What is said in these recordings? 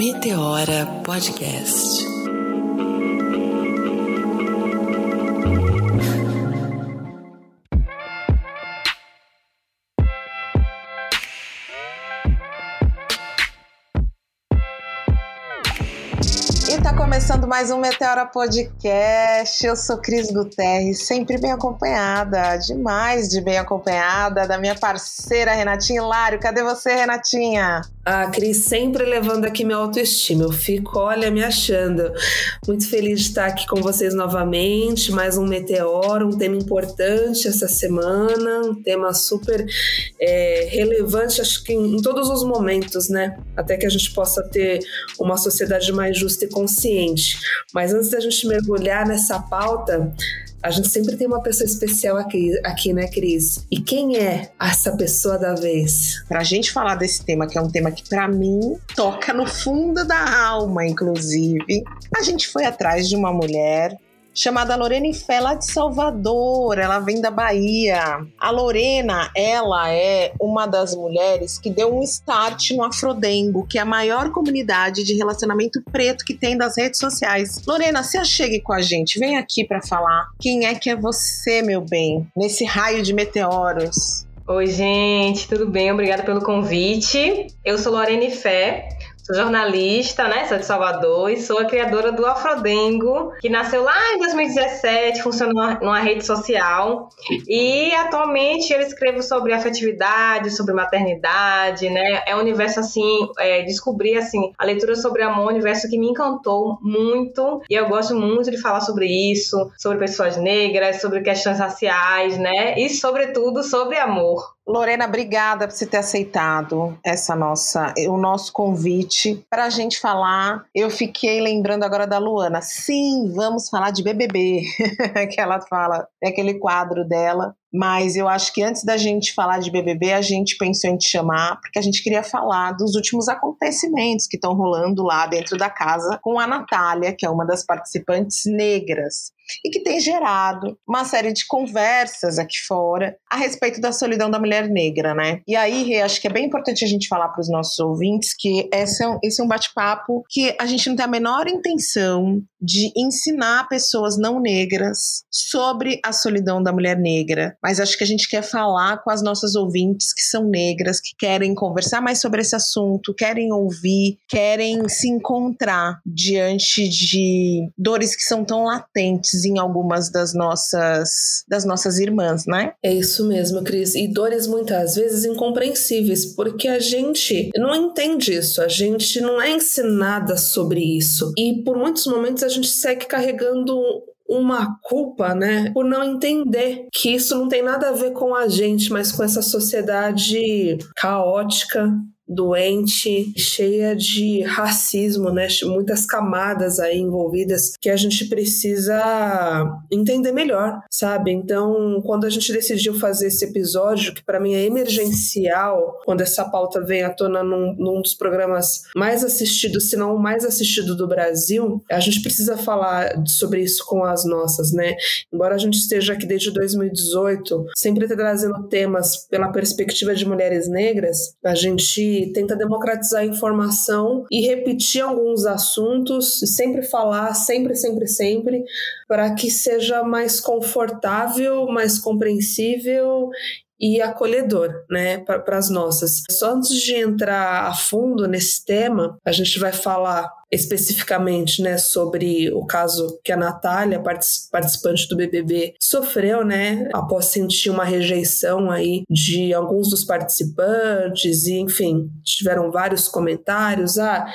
Meteora Podcast. E tá começando mais um Meteora Podcast. Eu sou Cris Guterres, sempre bem acompanhada, demais de bem acompanhada, da minha parceira Renatinha Hilário. Cadê você, Renatinha? A Cris sempre levando aqui minha autoestima. Eu fico, olha, me achando. Muito feliz de estar aqui com vocês novamente. Mais um Meteoro, um tema importante essa semana, um tema super é, relevante, acho que em, em todos os momentos, né? Até que a gente possa ter uma sociedade mais justa e consciente. Mas antes da gente mergulhar nessa pauta, a gente sempre tem uma pessoa especial aqui, aqui, né, Cris? E quem é essa pessoa da vez? Pra gente falar desse tema, que é um tema que para mim toca no fundo da alma, inclusive, a gente foi atrás de uma mulher chamada Lorena Fé, lá de Salvador. Ela vem da Bahia. A Lorena, ela é uma das mulheres que deu um start no Afrodengo, que é a maior comunidade de relacionamento preto que tem das redes sociais. Lorena, se achegue com a gente, vem aqui para falar quem é que é você, meu bem, nesse raio de meteoros. Oi, gente, tudo bem? Obrigada pelo convite. Eu sou Lorena Fé, Sou jornalista, né? Sou de Salvador e sou a criadora do Afrodengo, que nasceu lá em 2017, funciona numa rede social. E atualmente eu escrevo sobre afetividade, sobre maternidade, né? É um universo assim, é, descobri assim, a leitura sobre amor, um universo que me encantou muito. E eu gosto muito de falar sobre isso, sobre pessoas negras, sobre questões raciais, né? E sobretudo sobre amor. Lorena, obrigada por você ter aceitado essa nossa, o nosso convite para a gente falar. Eu fiquei lembrando agora da Luana. Sim, vamos falar de BBB, que ela fala, é aquele quadro dela. Mas eu acho que antes da gente falar de BBB, a gente pensou em te chamar porque a gente queria falar dos últimos acontecimentos que estão rolando lá dentro da casa com a Natália, que é uma das participantes negras e que tem gerado uma série de conversas aqui fora a respeito da solidão da mulher negra, né? E aí, acho que é bem importante a gente falar para os nossos ouvintes que esse é um, esse é um bate-papo que a gente não tem a menor intenção de ensinar pessoas não negras sobre a solidão da mulher negra, mas acho que a gente quer falar com as nossas ouvintes que são negras, que querem conversar mais sobre esse assunto, querem ouvir, querem se encontrar diante de dores que são tão latentes em algumas das nossas das nossas irmãs, né? É isso mesmo, Cris. E dores muitas vezes incompreensíveis, porque a gente não entende isso, a gente não é ensinada sobre isso. E por muitos momentos a gente segue carregando uma culpa, né, por não entender que isso não tem nada a ver com a gente, mas com essa sociedade caótica doente, cheia de racismo, né? Muitas camadas aí envolvidas que a gente precisa entender melhor, sabe? Então, quando a gente decidiu fazer esse episódio, que para mim é emergencial, quando essa pauta vem à tona num, num dos programas mais assistidos, se não o mais assistido do Brasil, a gente precisa falar sobre isso com as nossas, né? Embora a gente esteja aqui desde 2018, sempre trazendo temas pela perspectiva de mulheres negras, a gente tenta democratizar a informação e repetir alguns assuntos, sempre falar, sempre, sempre, sempre, para que seja mais confortável, mais compreensível e acolhedor, né, para as nossas. Só antes de entrar a fundo nesse tema, a gente vai falar especificamente, né, sobre o caso que a Natália, participante do BBB, sofreu, né, após sentir uma rejeição aí de alguns dos participantes e, enfim, tiveram vários comentários, ah,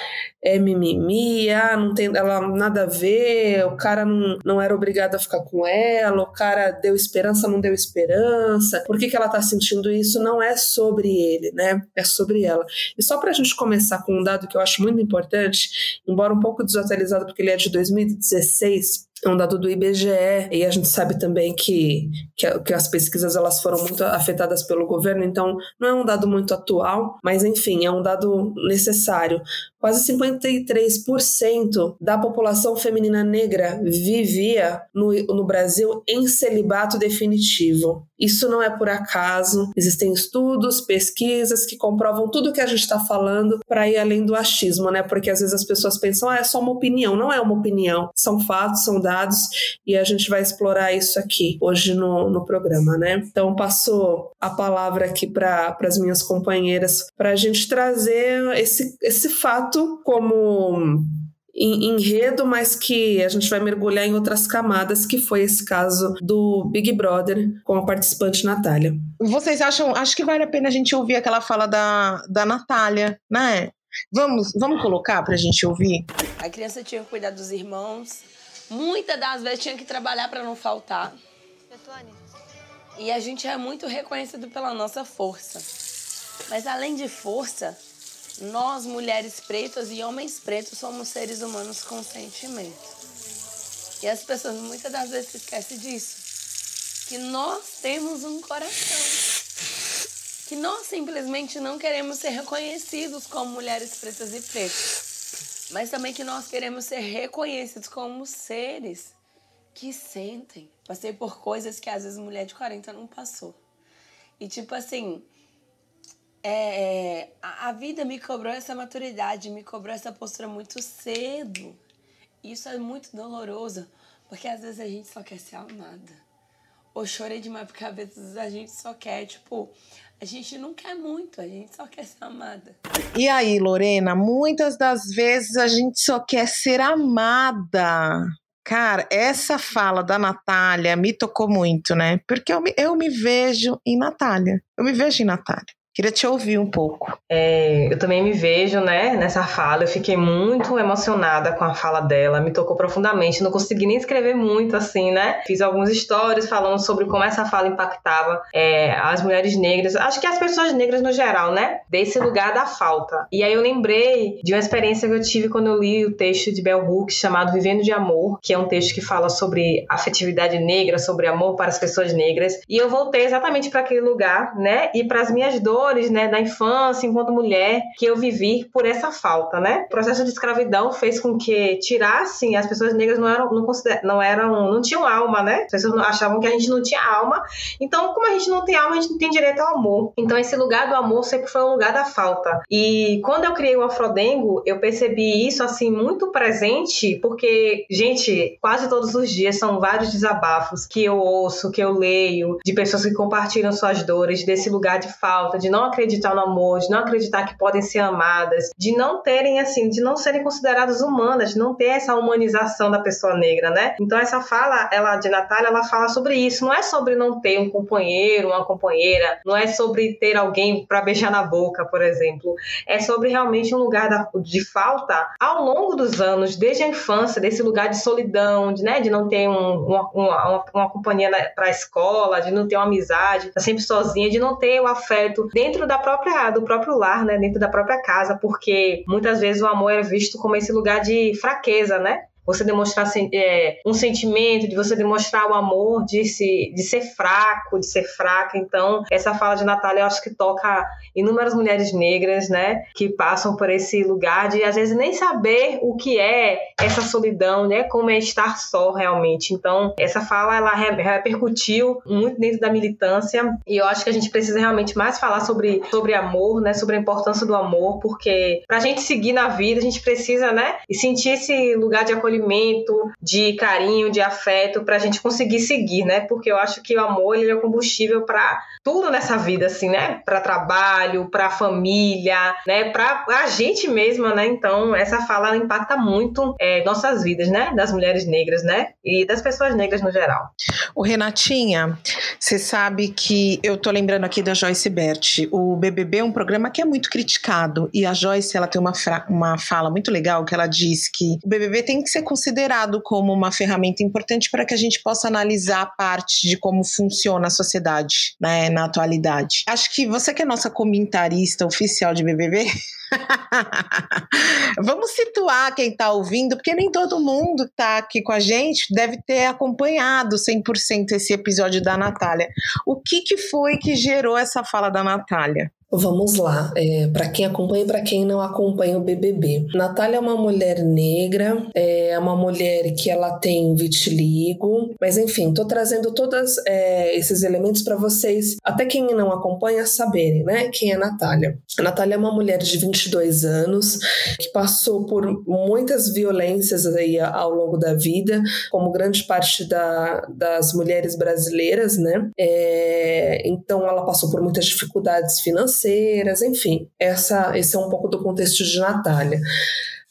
é mimimi, ah, não tem ela nada a ver, o cara não, não era obrigado a ficar com ela, o cara deu esperança, não deu esperança, por que, que ela tá sentindo isso? Não é sobre ele, né, é sobre ela. E só pra gente começar com um dado que eu acho muito importante, embora um pouco desatualizado porque ele é de 2016, é um dado do IBGE e a gente sabe também que, que, que, as pesquisas elas foram muito afetadas pelo governo, então não é um dado muito atual, mas enfim, é um dado necessário. Quase 53% da população feminina negra vivia no, no Brasil em celibato definitivo. Isso não é por acaso, existem estudos, pesquisas que comprovam tudo que a gente está falando para ir além do achismo, né? Porque às vezes as pessoas pensam, ah, é só uma opinião. Não é uma opinião, são fatos, são dados e a gente vai explorar isso aqui hoje no, no programa, né? Então, passo a palavra aqui para as minhas companheiras para a gente trazer esse, esse fato como enredo, mas que a gente vai mergulhar em outras camadas, que foi esse caso do Big Brother com a participante Natália. Vocês acham, acho que vale a pena a gente ouvir aquela fala da, da Natália, né? Vamos, vamos colocar para a gente ouvir? A criança tinha que cuidar dos irmãos, muitas das vezes tinha que trabalhar para não faltar. E a gente é muito reconhecido pela nossa força. Mas além de força, nós, mulheres pretas e homens pretos, somos seres humanos com sentimento. E as pessoas muitas das vezes se esquecem disso. Que nós temos um coração. Que nós simplesmente não queremos ser reconhecidos como mulheres pretas e pretos. Mas também que nós queremos ser reconhecidos como seres que sentem. Passei por coisas que às vezes mulher de 40 não passou. E tipo assim, é, a, a vida me cobrou essa maturidade, me cobrou essa postura muito cedo. Isso é muito doloroso, porque às vezes a gente só quer ser amada. Ou chorei demais, porque às vezes a gente só quer, tipo, a gente não quer muito, a gente só quer ser amada. E aí, Lorena, muitas das vezes a gente só quer ser amada. Cara, essa fala da Natália me tocou muito, né? Porque eu me, eu me vejo em Natália. Eu me vejo em Natália. Queria te ouvir um pouco. É, eu também me vejo, né, nessa fala. Eu fiquei muito emocionada com a fala dela, me tocou profundamente. Não consegui nem escrever muito, assim, né? Fiz alguns stories falando sobre como essa fala impactava é, as mulheres negras, acho que as pessoas negras no geral, né? Desse lugar da falta. E aí eu lembrei de uma experiência que eu tive quando eu li o texto de Bell Hooks chamado Vivendo de Amor, que é um texto que fala sobre afetividade negra, sobre amor para as pessoas negras. E eu voltei exatamente para aquele lugar, né? E para as minhas dores dores, né, da infância enquanto mulher que eu vivi por essa falta, né? O processo de escravidão fez com que tirassem as pessoas negras não eram não, não eram não tinham alma, né? As pessoas achavam que a gente não tinha alma. Então, como a gente não tem alma, a gente não tem direito ao amor. Então, esse lugar do amor sempre foi um lugar da falta. E quando eu criei o Afrodengo, eu percebi isso assim muito presente, porque gente, quase todos os dias são vários desabafos que eu ouço, que eu leio, de pessoas que compartilham suas dores desse lugar de falta, de não acreditar no amor, de não acreditar que podem ser amadas, de não terem assim, de não serem consideradas humanas, de não ter essa humanização da pessoa negra, né? Então essa fala, ela de Natália, ela fala sobre isso, não é sobre não ter um companheiro, uma companheira, não é sobre ter alguém para beijar na boca, por exemplo. É sobre realmente um lugar de falta ao longo dos anos, desde a infância, desse lugar de solidão, de, né, de não ter um, uma, uma, uma, companhia para a escola, de não ter uma amizade, tá sempre sozinha, de não ter o afeto dentro da própria do próprio lar, né, dentro da própria casa, porque muitas vezes o amor é visto como esse lugar de fraqueza, né? Você demonstrar é, um sentimento, de você demonstrar o amor, de, se, de ser fraco, de ser fraca. Então, essa fala de Natália eu acho que toca inúmeras mulheres negras, né, que passam por esse lugar de às vezes nem saber o que é essa solidão, né, como é estar só realmente. Então, essa fala ela repercutiu muito dentro da militância e eu acho que a gente precisa realmente mais falar sobre, sobre amor, né, sobre a importância do amor, porque pra gente seguir na vida, a gente precisa, né, e sentir esse lugar de acolhimento acolhimento, de carinho, de afeto, para a gente conseguir seguir, né? Porque eu acho que o amor ele é combustível para tudo nessa vida, assim, né? Para trabalho, para família, né? Para a gente mesma, né? Então, essa fala impacta muito é, nossas vidas, né? Das mulheres negras, né? E das pessoas negras no geral. O Renatinha, você sabe que eu tô lembrando aqui da Joyce Bert. O BBB é um programa que é muito criticado e a Joyce ela tem uma, uma fala muito legal que ela diz que o BBB tem que ser considerado como uma ferramenta importante para que a gente possa analisar a parte de como funciona a sociedade né, na atualidade. Acho que você que é nossa comentarista oficial de BBB, Vamos situar quem está ouvindo, porque nem todo mundo está aqui com a gente deve ter acompanhado 100% esse episódio da Natália. O que, que foi que gerou essa fala da Natália? Vamos lá, é, para quem acompanha e para quem não acompanha o BBB. Natália é uma mulher negra, é uma mulher que ela tem vitiligo, mas enfim, tô trazendo todos é, esses elementos para vocês, até quem não acompanha, saberem, né, quem é Natália. A Natália é uma mulher de 22 anos que passou por muitas violências aí ao longo da vida, como grande parte da, das mulheres brasileiras, né? É, então ela passou por muitas dificuldades financeiras financeiras, enfim, essa, esse é um pouco do contexto de Natália.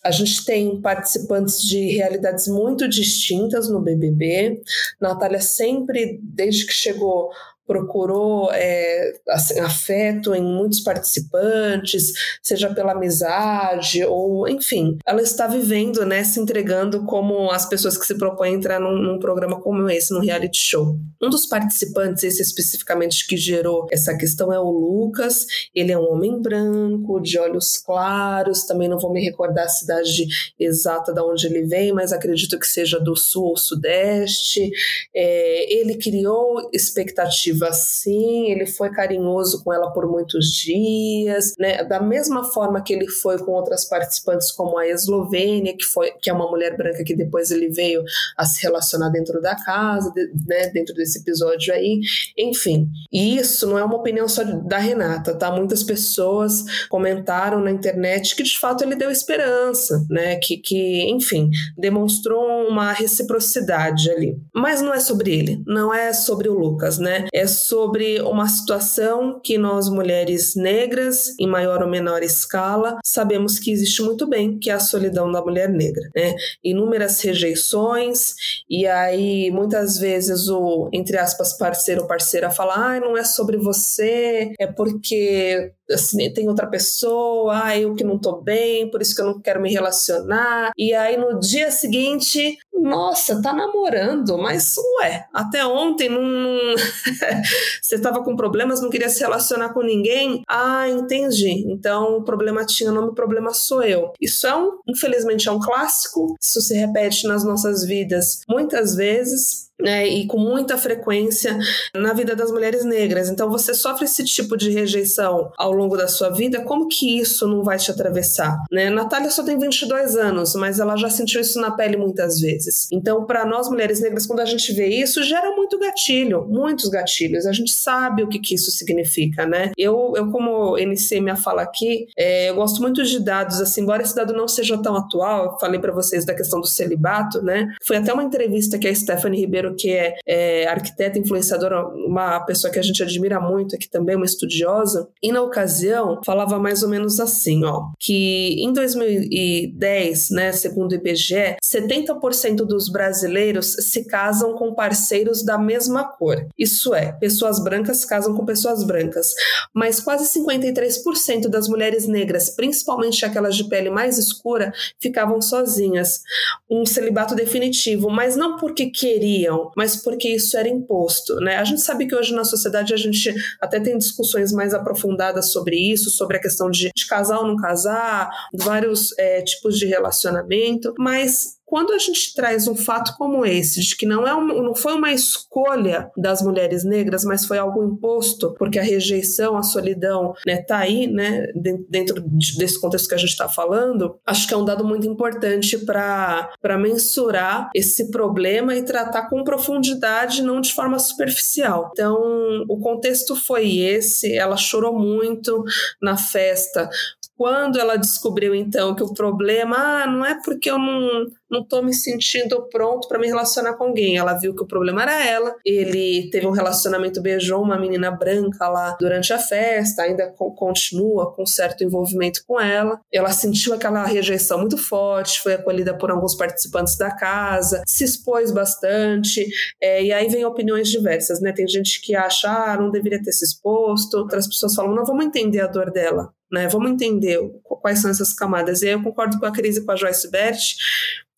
A gente tem participantes de realidades muito distintas no BBB. Natália sempre, desde que chegou, procurou é, assim, afeto em muitos participantes, seja pela amizade ou, enfim, ela está vivendo, né, se entregando como as pessoas que se propõem a entrar num, num, programa como esse, num reality show. Um dos participantes, esse especificamente que gerou essa questão é o Lucas. Ele é um homem branco, de olhos claros. Também não vou me recordar a cidade exata da onde ele vem, mas acredito que seja do sul ou sudeste. É, ele criou expectativas assim, ele foi carinhoso com ela por muitos dias, né? Da mesma forma que ele foi com outras participantes como a Eslovênia, que foi que é uma mulher branca que depois ele veio a se relacionar dentro da casa, de, né, dentro desse episódio aí. Enfim, e isso não é uma opinião só da Renata, tá? Muitas pessoas comentaram na internet que de fato ele deu esperança, né? Que, que enfim, demonstrou uma reciprocidade ali. Mas não é sobre ele, não é sobre o Lucas, né? É sobre uma situação que nós, mulheres negras, em maior ou menor escala, sabemos que existe muito bem, que é a solidão da mulher negra. Né? Inúmeras rejeições, e aí muitas vezes o, entre aspas, parceiro ou parceira fala: ah, não é sobre você, é porque assim, tem outra pessoa, ah, eu que não tô bem, por isso que eu não quero me relacionar. E aí no dia seguinte, nossa, tá namorando, mas ué, até ontem não. você tava com problemas, não queria se relacionar com ninguém? Ah, entendi. Então o problema tinha nome, o problema sou eu. Isso é um, infelizmente, é um clássico, isso se repete nas nossas vidas muitas vezes né, e com muita frequência na vida das mulheres negras. Então, você sofre esse tipo de rejeição ao longo da sua vida, como que isso não vai te atravessar? Né? Natália só tem 22 anos, mas ela já sentiu isso na pele muitas vezes. Então, para nós mulheres negras, quando a gente vê isso, gera muito gatilho, muitos gatilhos. A gente sabe o que, que isso significa, né? Eu, eu como iniciei minha fala aqui, é, eu gosto muito de dados, assim, embora esse dado não seja tão atual, eu falei para vocês da questão do celibato, né? Foi até uma entrevista que a Stephanie Ribeiro que é, é arquiteta, influenciadora, uma pessoa que a gente admira muito, aqui também uma estudiosa, e na ocasião falava mais ou menos assim, ó, que em 2010, né, segundo o IBGE, 70% dos brasileiros se casam com parceiros da mesma cor. Isso é, pessoas brancas casam com pessoas brancas, mas quase 53% das mulheres negras, principalmente aquelas de pele mais escura, ficavam sozinhas. Um celibato definitivo, mas não porque queriam mas porque isso era imposto, né? A gente sabe que hoje na sociedade a gente até tem discussões mais aprofundadas sobre isso, sobre a questão de, de casar ou não casar, vários é, tipos de relacionamento, mas quando a gente traz um fato como esse, de que não, é não foi uma escolha das mulheres negras, mas foi algo imposto, porque a rejeição, a solidão, né, tá aí, né, dentro desse contexto que a gente está falando, acho que é um dado muito importante para mensurar esse problema e tratar com profundidade, não de forma superficial. Então, o contexto foi esse, ela chorou muito na festa, quando ela descobriu então que o problema ah, não é porque eu não não tô me sentindo pronto para me relacionar com alguém. Ela viu que o problema era ela. Ele teve um relacionamento, beijou uma menina branca lá durante a festa, ainda continua com certo envolvimento com ela. Ela sentiu aquela rejeição muito forte, foi acolhida por alguns participantes da casa, se expôs bastante. É, e aí vem opiniões diversas, né? Tem gente que acha, ah, não deveria ter se exposto. Outras pessoas falam, não, vamos entender a dor dela. Né? Vamos entender quais são essas camadas. E aí eu concordo com a Cris e com a Joyce Bert,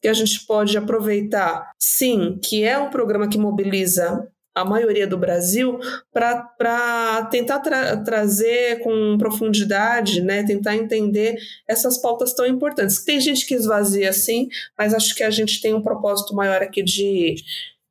que a gente pode aproveitar, sim, que é um programa que mobiliza a maioria do Brasil, para tentar tra trazer com profundidade, né, tentar entender essas pautas tão importantes. Tem gente que esvazia assim, mas acho que a gente tem um propósito maior aqui de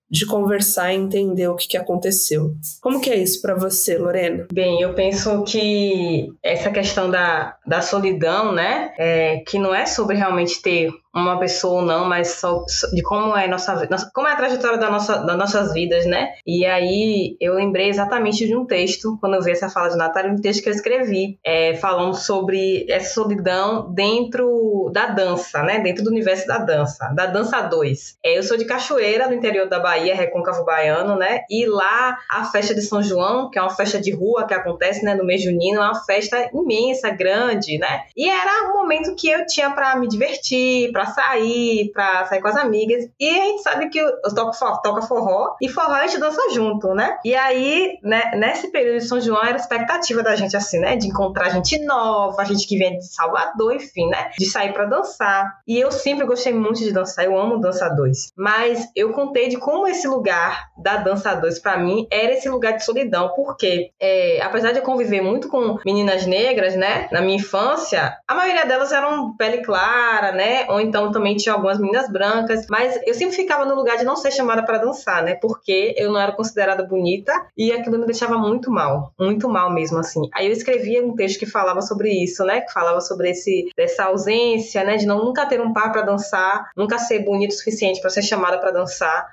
de conversar e entender o que, que aconteceu. Como que é isso para você, Lorena? Bem, eu penso que essa questão da, da solidão, né, é, que não é sobre realmente ter uma pessoa ou não, mas só, de como é nossa, como é a trajetória da nossa, das nossas vidas, né? E aí eu lembrei exatamente de um texto, quando eu vi essa fala de Natália, um texto que eu escrevi, é, falando sobre essa solidão dentro da dança, né? Dentro do universo da dança, da dança 2. É, eu sou de Cachoeira, no interior da Bahia, Recôncavo Baiano, né? E lá a festa de São João, que é uma festa de rua que acontece, né, no mês junino, é uma festa imensa, grande, né? E era um momento que eu tinha para me divertir, para sair, pra sair com as amigas. E a gente sabe que eu toco forró, forró e forró a gente dança junto, né? E aí, né, nesse período de São João, era expectativa da gente, assim, né? De encontrar gente nova, gente que vem de Salvador, enfim, né? De sair para dançar. E eu sempre gostei muito de dançar, eu amo dança dois. Mas eu contei de como esse lugar da dança dois, para mim, era esse lugar de solidão, porque é, apesar de eu conviver muito com meninas negras, né? Na minha infância, a maioria delas eram pele clara, né? Ou então então também tinha algumas meninas brancas, mas eu sempre ficava no lugar de não ser chamada para dançar, né? Porque eu não era considerada bonita e aquilo me deixava muito mal, muito mal mesmo assim. Aí eu escrevia um texto que falava sobre isso, né? Que falava sobre esse dessa ausência, né, de não nunca ter um par para dançar, nunca ser bonito o suficiente para ser chamada para dançar.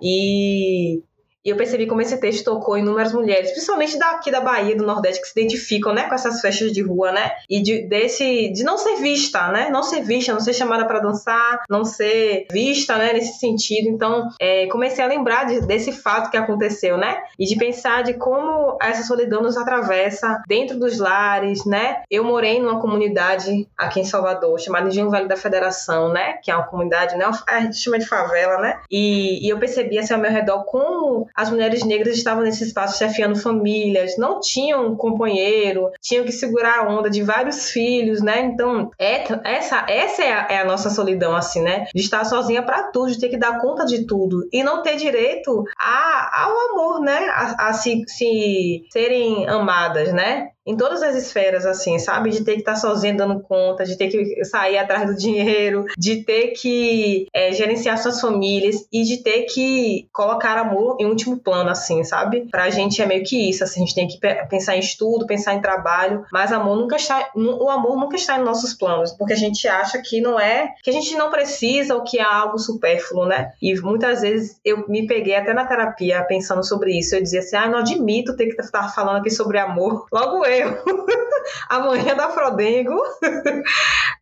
E e eu percebi como esse texto tocou inúmeras mulheres, principalmente daqui da Bahia, do Nordeste, que se identificam, né, com essas festas de rua, né? E de, desse, de não ser vista, né? Não ser vista, não ser chamada para dançar, não ser vista, né, nesse sentido. Então, é, comecei a lembrar de, desse fato que aconteceu, né? E de pensar de como essa solidão nos atravessa dentro dos lares, né? Eu morei numa comunidade aqui em Salvador, chamada Engenho Velho da Federação, né? Que é uma comunidade, né? A gente chama de favela, né? E, e eu percebi assim ao meu redor como as mulheres negras estavam nesse espaço chefiando famílias, não tinham um companheiro, tinham que segurar a onda de vários filhos, né? Então, é, essa, essa é a, é a nossa solidão, assim, né? De estar sozinha para tudo, de ter que dar conta de tudo e não ter direito a, ao amor, né? A, a se, se serem amadas, né? Em todas as esferas, assim, sabe? De ter que estar tá sozinha dando conta, de ter que sair atrás do dinheiro, de ter que é, gerenciar suas famílias e de ter que colocar amor em último plano, assim, sabe? Pra gente é meio que isso, assim, a gente tem que pensar em estudo, pensar em trabalho, mas amor nunca está, o amor nunca está em nossos planos, porque a gente acha que não é, que a gente não precisa ou que é algo supérfluo, né? E muitas vezes eu me peguei até na terapia pensando sobre isso, eu dizia assim, ah, não admito ter que estar falando aqui sobre amor. Logo eu eu. Amanhã da Frodengo.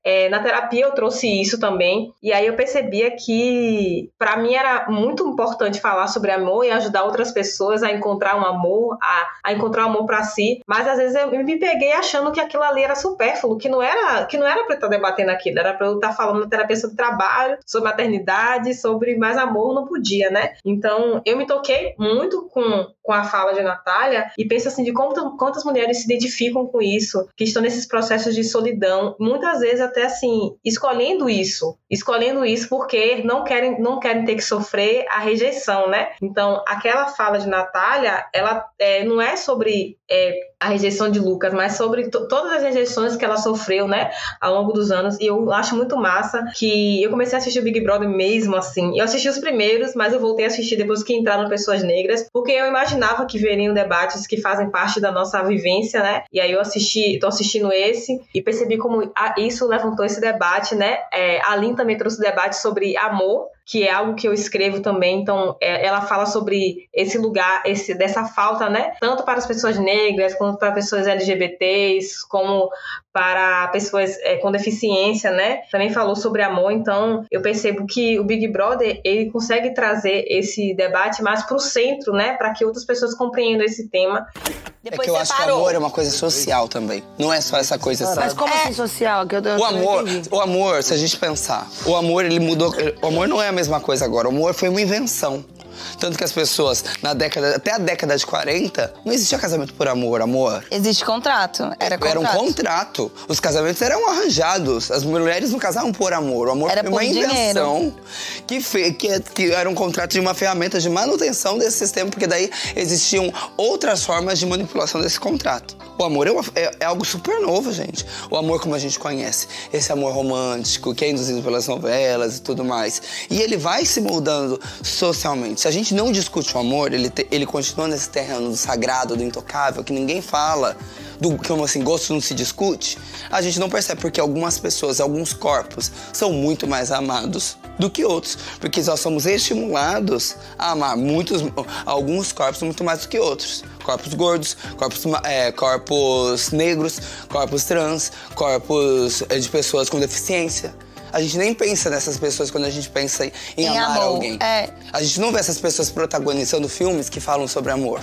É, na terapia eu trouxe isso também. E aí eu percebia que para mim era muito importante falar sobre amor e ajudar outras pessoas a encontrar um amor, a, a encontrar um amor para si. Mas às vezes eu me peguei achando que aquilo ali era supérfluo, que não era que não era para eu estar debatendo aquilo, era para eu estar falando na terapia sobre trabalho, sobre maternidade, sobre mais amor, não podia, né? Então eu me toquei muito com, com a fala de Natália e penso assim de quantas mulheres se identificam com isso, que estão nesses processos de solidão, muitas vezes até assim, escolhendo isso, escolhendo isso porque não querem, não querem ter que sofrer a rejeição, né? Então, aquela fala de Natália, ela é, não é sobre é, a rejeição de Lucas, mas sobre todas as rejeições que ela sofreu, né, ao longo dos anos. E eu acho muito massa que eu comecei a assistir o Big Brother mesmo assim. Eu assisti os primeiros, mas eu voltei a assistir depois que entraram pessoas negras, porque eu imaginava que veriam debates que fazem parte da nossa vivência, né? E aí eu assisti, tô assistindo esse e percebi como isso levantou esse debate, né? É, a Lin também trouxe debate sobre amor, que é algo que eu escrevo também. Então, é, ela fala sobre esse lugar, esse dessa falta, né? Tanto para as pessoas negras, quanto para pessoas LGBTs, como para pessoas é, com deficiência, né? Também falou sobre amor. Então, eu percebo que o Big Brother ele consegue trazer esse debate mais para o centro, né? Para que outras pessoas compreendam esse tema. Depois é que eu acho parou. que o amor é uma coisa social também. Não é só essa coisa, sabe? Mas como assim social? Que eu, o amor, o amor, se a gente pensar, o amor ele mudou. O amor não é a mesma coisa agora. O amor foi uma invenção. Tanto que as pessoas, na década, até a década de 40, não existia casamento por amor, amor. Existe contrato. Era contrato. Era um contrato. Os casamentos eram arranjados. As mulheres não casavam por amor. O amor Era foi uma invenção que, fe, que, que era um contrato de uma ferramenta de manutenção desse sistema, porque daí existiam outras formas de manipulação desse contrato. O amor é, uma- é- é algo super novo, gente. O amor como a gente conhece. Esse amor romântico, que é induzido pelas novelas e tudo mais. E ele vai se moldando socialmente. Se a gente não discute o amor, ele, te- ele continua nesse terreno do sagrado, do intocável, que ninguém fala, do como assim, gosto não se discute, a gente não percebe porque algumas pessoas, alguns corpos, são muito mais amados do que outros. Porque nós somos estimulados a amar muitos, alguns corpos muito mais do que outros. Corpos gordos, corpos, é, corpos negros, corpos trans, corpos é, de pessoas com deficiência. A gente nem pensa nessas pessoas quando a gente pensa em, Em amar amor, alguém. é. A gente não vê essas pessoas protagonizando filmes que falam sobre amor.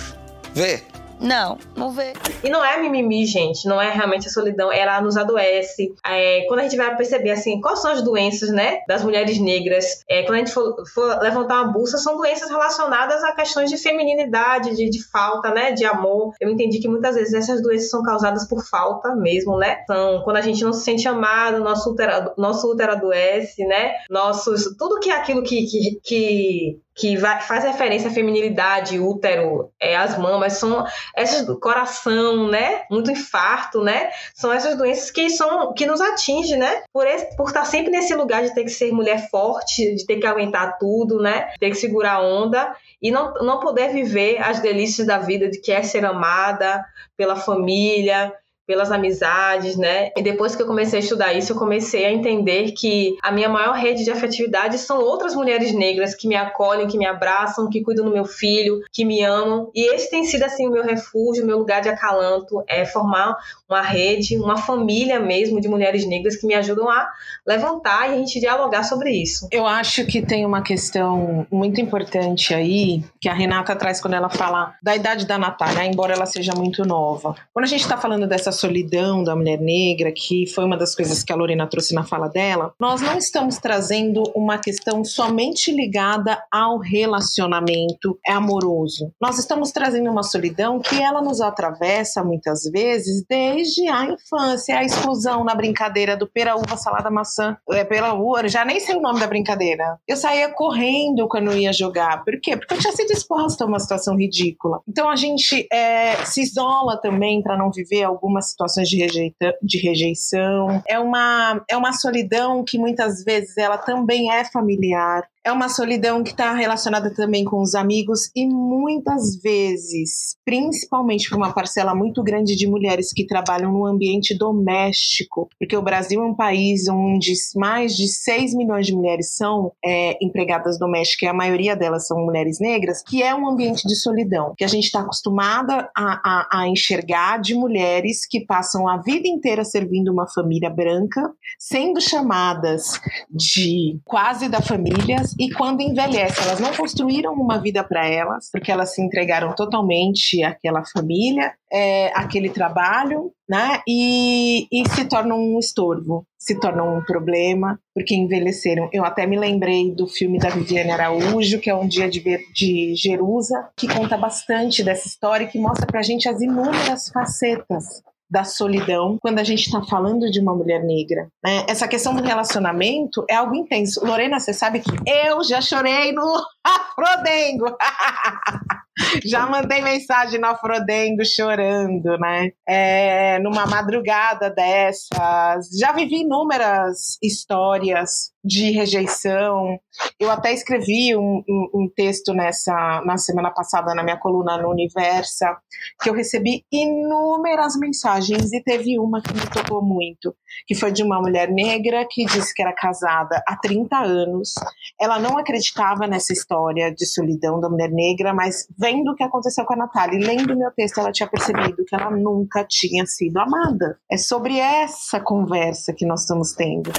Vê? Não, não vê. E não é mimimi, gente. Não é realmente a solidão. Ela nos adoece. É, quando a gente vai perceber, assim, quais são as doenças, né, das mulheres negras, é, quando a gente for, for levantar uma busca, são doenças relacionadas a questões de feminilidade, de, de falta, né, de amor. Eu entendi que muitas vezes essas doenças são causadas por falta mesmo, né? São quando a gente não se sente amado, nosso útero, nosso útero adoece, né? Nossos, tudo que é aquilo que, que, que que vai- faz referência à feminilidade, útero, é, as mamas, são essas coração, né? Muito infarto, né? São essas doenças que são que nos atingem, né? Por, esse- por estar sempre nesse lugar de ter que ser mulher forte, de ter que aguentar tudo, né? Ter que segurar a onda e não, não poder viver as delícias da vida de que é ser amada pela família, pelas amizades, né? E depois que eu comecei a estudar isso, eu comecei a entender que a minha maior rede de afetividade são outras mulheres negras que me acolhem, que me abraçam, que cuidam do meu filho, que me amam. E esse tem sido assim o meu refúgio, o meu lugar de acalanto, é formar uma rede, uma família mesmo de mulheres negras que me ajudam a levantar e a gente dialogar sobre isso. Eu acho que tem uma questão muito importante aí, que a Renata traz quando ela fala da idade da Natália, embora ela seja muito nova. Quando a gente está falando dessa solidão da mulher negra, que foi uma das coisas que a Lorena trouxe na fala dela, nós não estamos trazendo uma questão somente ligada ao relacionamento amoroso. Nós estamos trazendo uma solidão que ela nos atravessa muitas vezes desde a infância, a exclusão na brincadeira do pera, uva, salada, maçã, é, pela uva, já nem sei o nome da brincadeira. Eu saía correndo quando ia jogar. Por quê? Porque eu tinha sido exposta a uma situação ridícula. Então a gente é, se isola também para não viver algumas situações de, rejeita, de rejeição. É uma, é uma solidão que muitas vezes ela também é familiar. É uma solidão que está relacionada também com os amigos e muitas vezes, principalmente para uma parcela muito grande de mulheres que trabalham no ambiente doméstico, porque o Brasil é um país onde mais de 6 milhões de mulheres são é, empregadas domésticas e a maioria delas são mulheres negras, que é um ambiente de solidão, que a gente está acostumada a, a, a enxergar de mulheres que passam a vida inteira servindo uma família branca, sendo chamadas de quase da família e quando envelhecem, elas não construíram uma vida para elas, porque elas se entregaram totalmente àquela família, é, àquele trabalho, né? E, e se tornam um estorvo, se tornam um problema, porque envelheceram. Eu até me lembrei do filme da Viviane Araújo, que é Um Dia de, de Jerusa, que conta bastante dessa história e que mostra pra gente as inúmeras facetas da solidão quando a gente está falando de uma mulher negra. né? Essa questão do relacionamento é algo intenso. Lorena, você sabe que eu já chorei no Afrodengo. já mandei mensagem no Afrodengo chorando, né? É, numa madrugada dessas. Já vivi inúmeras histórias de rejeição. Eu até escrevi um, um- um texto nessa na semana passada na minha coluna no Universa que eu recebi inúmeras mensagens e teve uma que me tocou muito, que foi de uma mulher negra que disse que era casada há 30 anos. Ela não acreditava nessa história de solidão da mulher negra, mas vendo o que aconteceu com a Natália e lendo meu texto, ela tinha percebido que ela nunca tinha sido amada. É sobre essa conversa que nós estamos tendo.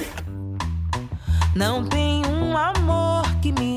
Não tem um amor que me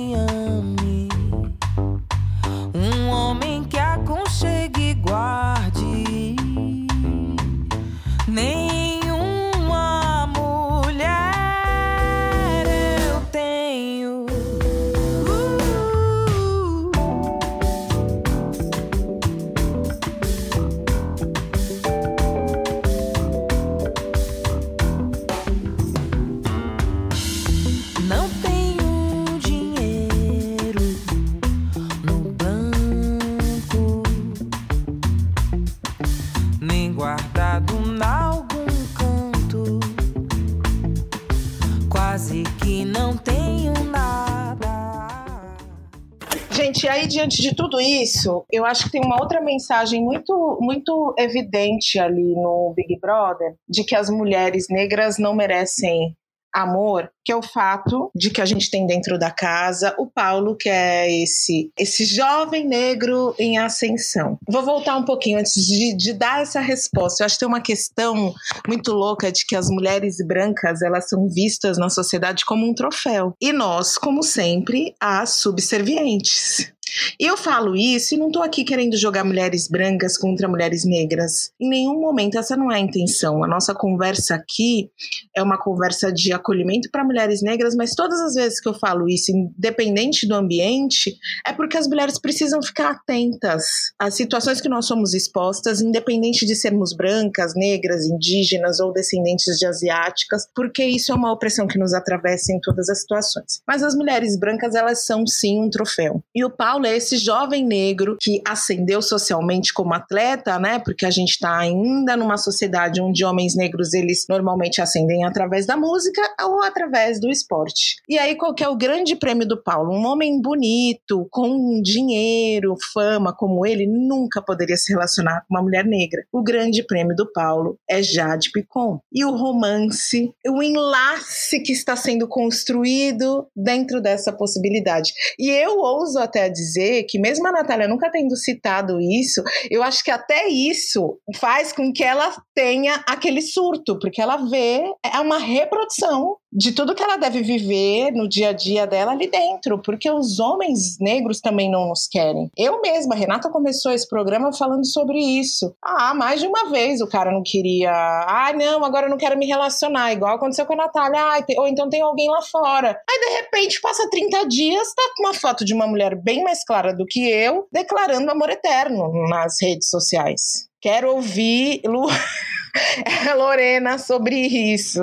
Gente, aí diante de tudo isso, eu acho que tem uma outra mensagem muito, muito evidente ali no Big Brother de que as mulheres negras não merecem amor, que é o fato de que a gente tem dentro da casa o Paulo, que é esse esse jovem negro em ascensão. Vou voltar um pouquinho antes de, de dar essa resposta. Eu acho que tem uma questão muito louca de que as mulheres brancas elas são vistas na sociedade como um troféu e nós, como sempre, as subservientes. Eu falo isso e não estou aqui querendo jogar mulheres brancas contra mulheres negras. Em nenhum momento essa não é a intenção. A nossa conversa aqui é uma conversa de acolhimento para mulheres negras, mas todas as vezes que eu falo isso, independente do ambiente, é porque as mulheres precisam ficar atentas às situações que nós somos expostas, independente de sermos brancas, negras, indígenas ou descendentes de asiáticas, porque isso é uma opressão que nos atravessa em todas as situações. Mas as mulheres brancas, elas são sim um troféu. E o Paulo é esse jovem negro que ascendeu socialmente como atleta, né? Porque a gente está ainda numa sociedade onde homens negros eles normalmente ascendem através da música ou através do esporte. E aí qual que é o grande prêmio do Paulo? Um homem bonito, com dinheiro, fama como ele nunca poderia se relacionar com uma mulher negra. O grande prêmio do Paulo é Jade Picon. E o romance, o enlace que está sendo construído dentro dessa possibilidade. E eu ouso até dizer dizer que, mesmo a Natália nunca tendo citado isso, eu acho que até isso faz com que ela tenha aquele surto, porque ela vê, é uma reprodução de tudo que ela deve viver no dia a dia dela ali dentro, porque os homens negros também não nos querem. Eu mesma, Renata começou esse programa falando sobre isso. Ah, mais de uma vez o cara não queria. Ah, não, agora eu não quero me relacionar, igual aconteceu com a Natália. Ah, ou então tem alguém lá fora. Aí de repente passa 30 dias, tá com uma foto de uma mulher bem mais clara do que eu, declarando amor eterno nas redes sociais. Quero ouvir Lu... Lorena sobre isso.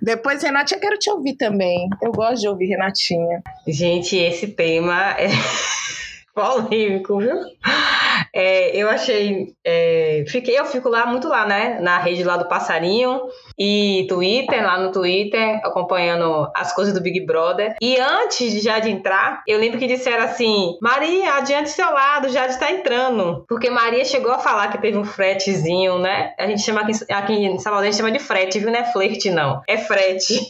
Depois, Renatinha, quero te ouvir também. Eu gosto de ouvir Renatinha. Gente, esse tema é polêmico, viu? É, eu achei. É, fiquei, eu fico lá muito lá, né? Na rede lá do Passarinho e Twitter, lá no Twitter, acompanhando as coisas do Big Brother. E antes de já de entrar, eu lembro que disseram assim: Maria, adiante seu lado, já está entrando. Porque Maria chegou a falar que teve um fretezinho, né? A gente chama aqui, aqui em Salvador, a gente chama de frete, viu? Não é flerte, não. É frete.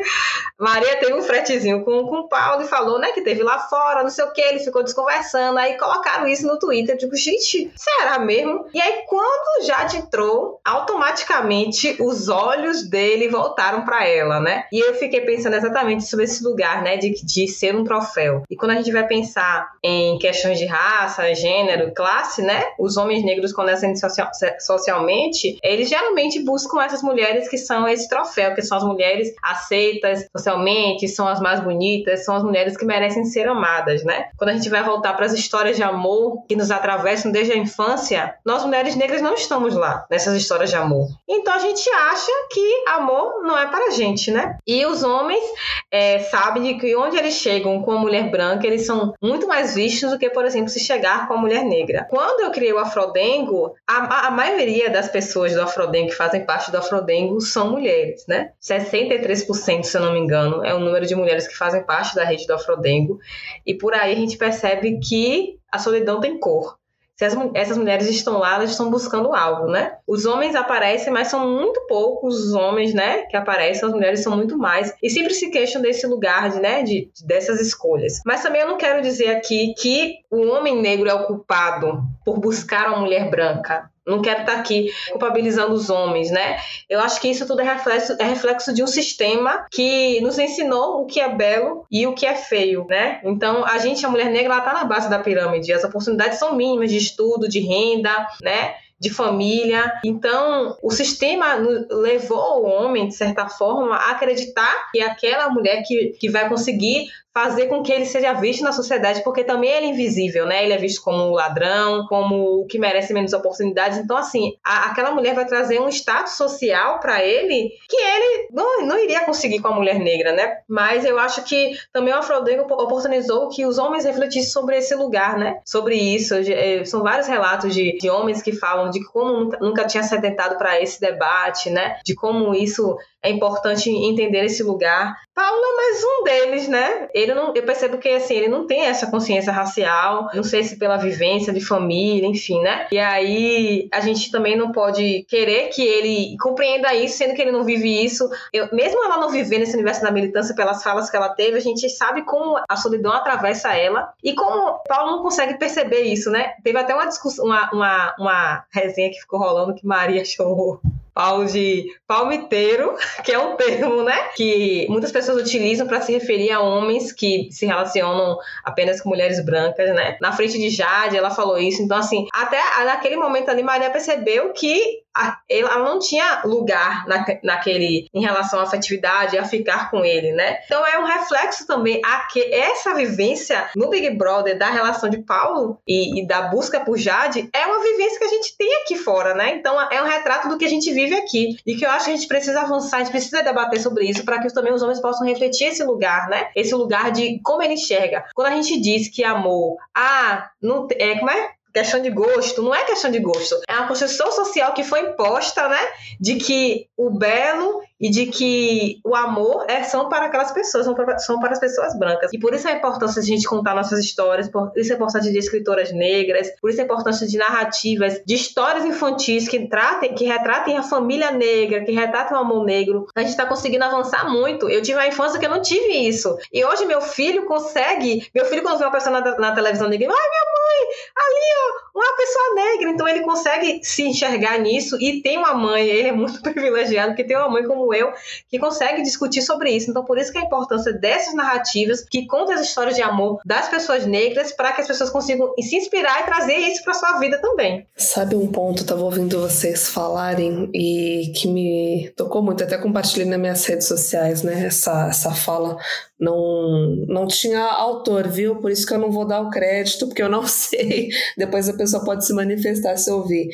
Maria teve um fretezinho com, com o Paulo e falou, né, que teve lá fora, não sei o que, ele ficou desconversando. Aí colocaram isso no Twitter. Eu digo, gente, será mesmo? E aí, quando já entrou, automaticamente os olhos dele voltaram para ela, né? E eu fiquei pensando exatamente sobre esse lugar, né, de, de ser um troféu. E quando a gente vai pensar em questões de raça, gênero, classe, né? Os homens negros, quando ascendem social, socialmente, eles geralmente buscam essas mulheres que são esse troféu, que são as mulheres aceitas socialmente, são as mais bonitas, são as mulheres que merecem ser amadas, né? Quando a gente vai voltar para as histórias de amor que nos atravessam desde a infância, nós mulheres negras não estamos lá nessas histórias de amor. Então a gente acha que amor não é para gente, né? E os homens é, sabem de que onde eles chegam com a mulher branca, eles são muito mais vistos do que, por exemplo, se chegar com a mulher negra. Quando eu criei o Afrodengo, a, a maioria das pessoas do Afrodengo que fazem parte do Afrodengo são mulheres, né? 63%, se eu não me engano, é o número de mulheres que fazem parte da rede do Afrodengo. E por aí a gente percebe que a solidão tem cor se as, essas mulheres estão lá, elas estão buscando algo, né? Os homens aparecem, mas são muito poucos os homens, né, que aparecem, as mulheres são muito mais. E sempre se queixam desse lugar, de, né, de, dessas escolhas. Mas também eu não quero dizer aqui que o homem negro é o culpado por buscar uma mulher branca. Não quero estar aqui culpabilizando os homens, né? Eu acho que isso tudo é reflexo, é reflexo de um sistema que nos ensinou o que é belo e o que é feio, né? Então, a gente, a mulher negra, ela tá na base da pirâmide. As oportunidades são mínimas de estudo, de renda, né? de família. Então, o sistema levou o homem, de certa forma, a acreditar que aquela mulher que, que vai conseguir fazer com que ele seja visto na sociedade, porque também ele é invisível, né? Ele é visto como um ladrão, como o que merece menos oportunidades. Então, assim, a, aquela mulher vai trazer um status social para ele que ele não, não iria conseguir com a mulher negra, né? Mas eu acho que também o Afrodego oportunizou que os homens refletissem sobre esse lugar, né? Sobre isso. Eh, são vários relatos de, de homens que falam de como nunca, nunca tinha se atentado para esse debate, né? De como isso é importante entender esse lugar. Paulo é mais um deles, né? Ele não, eu percebo que assim, ele não tem essa consciência racial, não sei se pela vivência de família, enfim, né? E aí a gente também não pode querer que ele compreenda isso, sendo que ele não vive isso. Eu, mesmo ela não viver nesse universo da militância pelas falas que ela teve, a gente sabe como a solidão atravessa ela e como Paulo não consegue perceber isso, né? Teve até uma discussão, uma, uma, uma resenha que ficou rolando que Maria chamou pau de palmiteiro, que é um termo, né, que muitas pessoas utilizam para se referir a homens que se relacionam apenas com mulheres brancas, né? Na frente de Jade, ela falou isso. Então, assim, até naquele momento ali, Maria percebeu que ela não tinha lugar na, naquele em relação à afetividade, a ficar com ele, né? Então é um reflexo também a que essa vivência no Big Brother da relação de Paulo e, e, da busca por Jade é uma vivência que a gente tem aqui fora, né? Então é um retrato do que a gente vive aqui e que eu acho que a gente precisa avançar, a gente precisa debater sobre isso para que também os homens possam refletir esse lugar, né? Esse lugar de como ele enxerga. Quando a gente diz que amor, ah, não é como é questão de gosto, não é questão de gosto. É uma construção social que foi imposta, né? De que o belo e de que o amor é, são para aquelas pessoas, são para, são para as pessoas brancas. E por isso a importância de a gente contar nossas histórias, por isso a importância de escritoras negras, por isso a importância de narrativas, de histórias infantis que tratem, que retratem a família negra, que retratem o amor negro. A gente está conseguindo avançar muito. Eu tive uma infância que eu não tive isso. E hoje meu filho consegue, meu filho quando vê uma pessoa na, na televisão negra, ai mãe, ali ó, uma pessoa negra. Então ele consegue se enxergar nisso e tem uma mãe, ele é muito privilegiado porque tem uma mãe como eu, que consegue discutir sobre isso. Então, por isso que a importância dessas narrativas que contam as histórias de amor das pessoas negras para que as pessoas consigam se inspirar e trazer isso para sua vida também. Sabe um ponto, estava ouvindo vocês falarem e que me tocou muito, até compartilhei nas minhas redes sociais, né, essa, essa fala não, não tinha autor, viu? Por isso que eu não vou dar o crédito, porque eu não Depois a pessoa pode se manifestar se ouvir.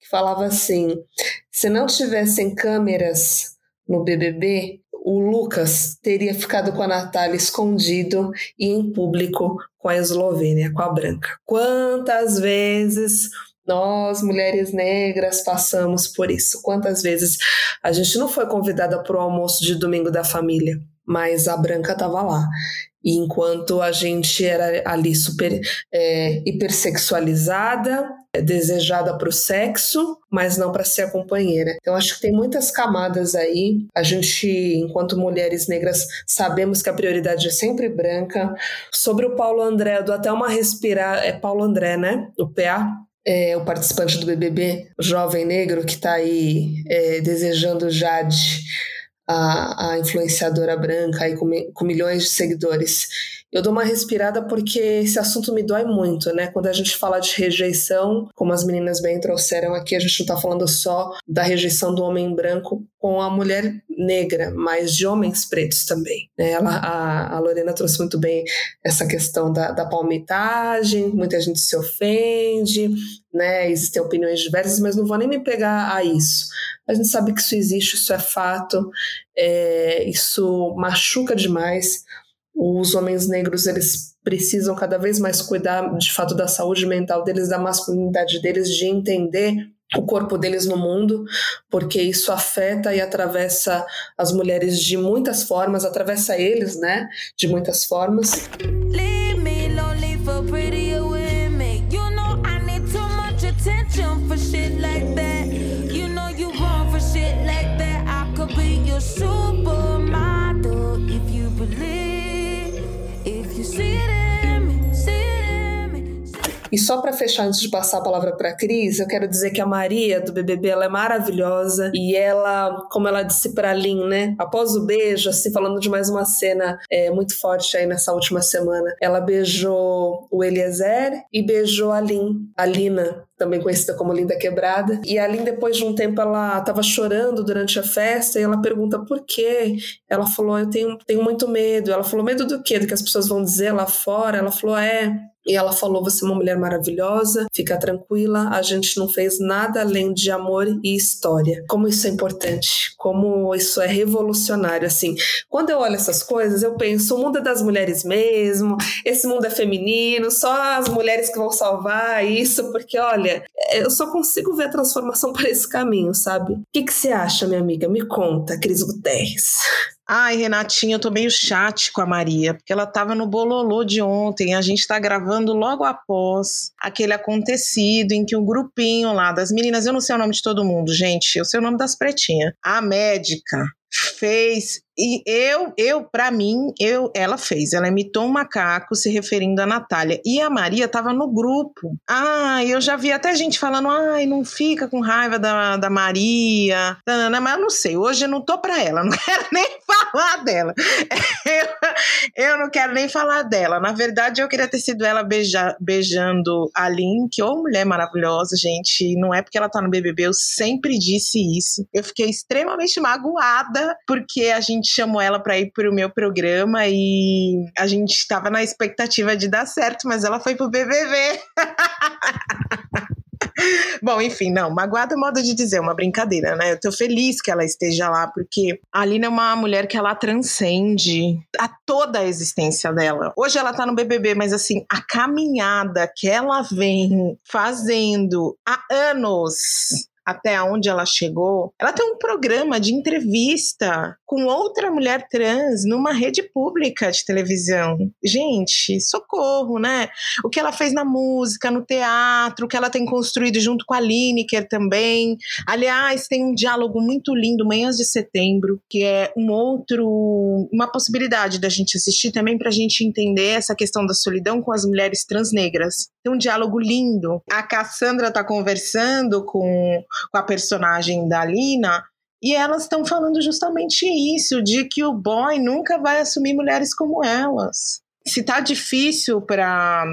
Que falava assim: se não tivessem câmeras no BBB, o Lucas teria ficado com a Natália escondido e em público com a Eslovênia, com a Branca. Quantas vezes nós, mulheres negras, passamos por isso? Quantas vezes a gente não foi convidada para o almoço de domingo da família, mas a Branca estava lá. E enquanto a gente era ali super é, hipersexualizada, é desejada para o sexo, mas não para ser a companheira. Então acho que tem muitas camadas aí. A gente, enquanto mulheres negras, sabemos que a prioridade é sempre branca. Sobre o Paulo André, eu dou até uma respirar. É Paulo André, né? O PA. É, o participante do BBB, jovem negro que está aí é, desejando Jade a, a influenciadora branca aí com, com milhões de seguidores. Eu dou uma respirada porque esse assunto me dói muito, né? Quando a gente fala de rejeição, como as meninas bem trouxeram aqui, a gente não está falando só da rejeição do homem branco com a mulher negra, mas de homens pretos também. Né? Ela, a, a Lorena trouxe muito bem essa questão da, da palmitagem, muita gente se ofende, né? Existem opiniões diversas, mas não vou nem me pegar a isso. A gente sabe que isso existe, isso é fato, é, isso machuca demais os homens negros eles precisam cada vez mais cuidar de fato da saúde mental deles, da masculinidade deles, de entender o corpo deles no mundo, porque isso afeta e atravessa as mulheres de muitas formas, atravessa eles, né, de muitas formas. E só para fechar, antes de passar a palavra para a Cris, eu quero dizer que a Maria do BBB ela é maravilhosa e ela, como ela disse para a Lin, né? Após o beijo, assim, falando de mais uma cena é, muito forte aí nessa última semana, ela beijou o Eliezer e beijou a Lin, a Lina, também conhecida como Linda Quebrada. E a Lin, depois de um tempo, ela estava chorando durante a festa e ela pergunta por quê. Ela falou: Eu tenho, tenho muito medo. Ela falou: Medo do quê? Do que as pessoas vão dizer lá fora? Ela falou: É, e ela falou: Você é uma mulher maravilhosa, fica tranquila, a gente não fez nada além de amor e história. Como isso é importante, como isso é revolucionário. Assim, quando eu olho essas coisas, eu penso: o mundo é das mulheres mesmo, esse mundo é feminino, só as mulheres que vão salvar isso, porque olha, eu só consigo ver a transformação por esse caminho, sabe? O que, que você acha, minha amiga? Me conta, Cris Guterres. Ai, Renatinha, eu tô meio chate com a Maria, porque ela tava no bololô de ontem. A gente tá gravando logo após aquele acontecido em que um grupinho lá das meninas, eu não sei o nome de todo mundo, gente, eu sei o nome das pretinhas. A médica fez e eu, eu para mim, eu, ela fez. Ela imitou um macaco se referindo a Natália. E a Maria estava no grupo. Ah, eu já vi até gente falando, ai, não fica com raiva da, da Maria. Mas eu não sei, hoje eu não tô pra ela, não quero nem falar dela. Eu, eu não quero nem falar dela. Na verdade, eu queria ter sido ela beija, beijando a Link, ou mulher maravilhosa, gente. Não é porque ela tá no BBB, eu sempre disse isso. Eu fiquei extremamente magoada porque a gente chamou ela para ir pro meu programa e a gente estava na expectativa de dar certo, mas ela foi pro BBB. Bom, enfim, não, magoada é modo de dizer, uma brincadeira, né? Eu tô feliz que ela esteja lá, porque a Alina é uma mulher que ela transcende a toda a existência dela. Hoje ela tá no BBB, mas assim, a caminhada que ela vem fazendo há anos até onde ela chegou, ela tem um programa de entrevista com outra mulher trans numa rede pública de televisão. Gente, socorro, né? O que ela fez na música, no teatro, o que ela tem construído junto com a Lineker também. Aliás, tem um diálogo muito lindo, Manhãs de Setembro, que é um outro, uma possibilidade da gente assistir também para a gente entender essa questão da solidão com as mulheres trans negras. Tem um diálogo lindo. A Cassandra tá conversando com com a personagem da Lina, e elas estão falando justamente isso, de que o boy nunca vai assumir mulheres como elas. Se tá difícil para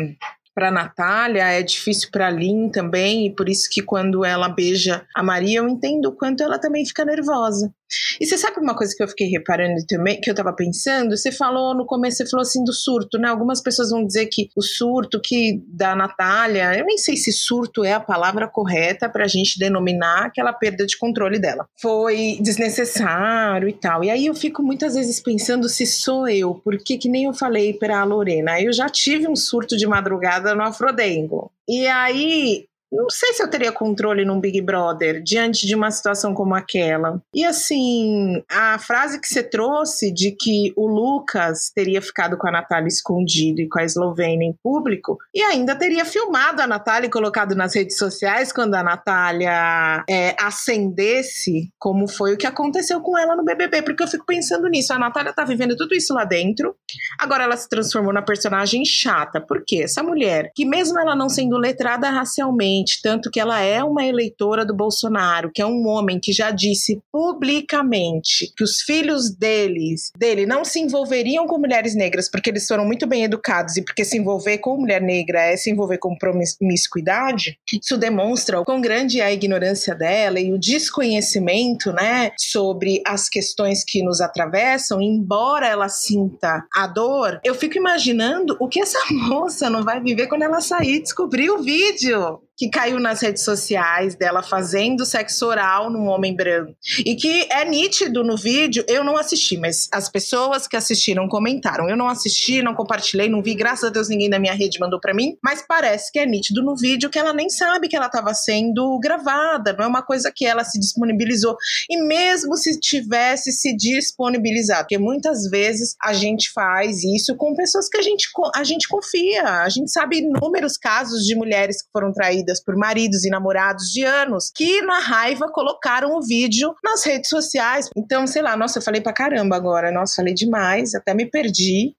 para Natália, é difícil para Lin também, e por isso que quando ela beija a Maria, eu entendo o quanto ela também fica nervosa. E você sabe uma coisa que eu fiquei reparando também, que eu tava pensando? Você falou no começo, você falou assim do surto, né? Algumas pessoas vão dizer que o surto que da Natália, eu nem sei se surto é a palavra correta pra gente denominar aquela perda de controle dela. Foi desnecessário e tal. E aí eu fico muitas vezes pensando se sou eu, porque que nem eu falei pra Lorena, eu já tive um surto de madrugada no Afrodengo. E aí não sei se eu teria controle num Big Brother diante de uma situação como aquela. E assim, a frase que você trouxe de que o Lucas teria ficado com a Natália escondido e com a Eslovênia em público, e ainda teria filmado a Natália e colocado nas redes sociais quando a Natália é, acendesse, como foi o que aconteceu com ela no BBB, porque eu fico pensando nisso. A Natália tá vivendo tudo isso lá dentro, agora ela se transformou na personagem chata. Por quê? Essa mulher, que mesmo ela não sendo letrada racialmente, tanto que ela é uma eleitora do Bolsonaro, que é um homem que já disse publicamente que os filhos deles, dele não se envolveriam com mulheres negras porque eles foram muito bem educados e porque se envolver com mulher negra é se envolver com promiscuidade, isso demonstra o quão grande é a ignorância dela e o desconhecimento, né, sobre as questões que nos atravessam, embora ela sinta a dor, eu fico imaginando o que essa moça não vai viver quando ela sair e descobrir o vídeo que caiu nas redes sociais dela fazendo sexo oral num homem branco. E que é nítido no vídeo, eu não assisti, mas as pessoas que assistiram comentaram. Eu não assisti, não compartilhei, não vi, graças a Deus ninguém da minha rede mandou para mim, mas parece que é nítido no vídeo que ela nem sabe que ela estava sendo gravada, não é uma coisa que ela se disponibilizou. E mesmo se tivesse se disponibilizado, porque muitas vezes a gente faz isso com pessoas que a gente, a gente confia, a gente sabe inúmeros casos de mulheres que foram traídas por maridos e namorados de anos que, na raiva, colocaram o vídeo nas redes sociais. Então, sei lá, nossa, eu falei pra caramba agora. Nossa, falei demais, até me perdi.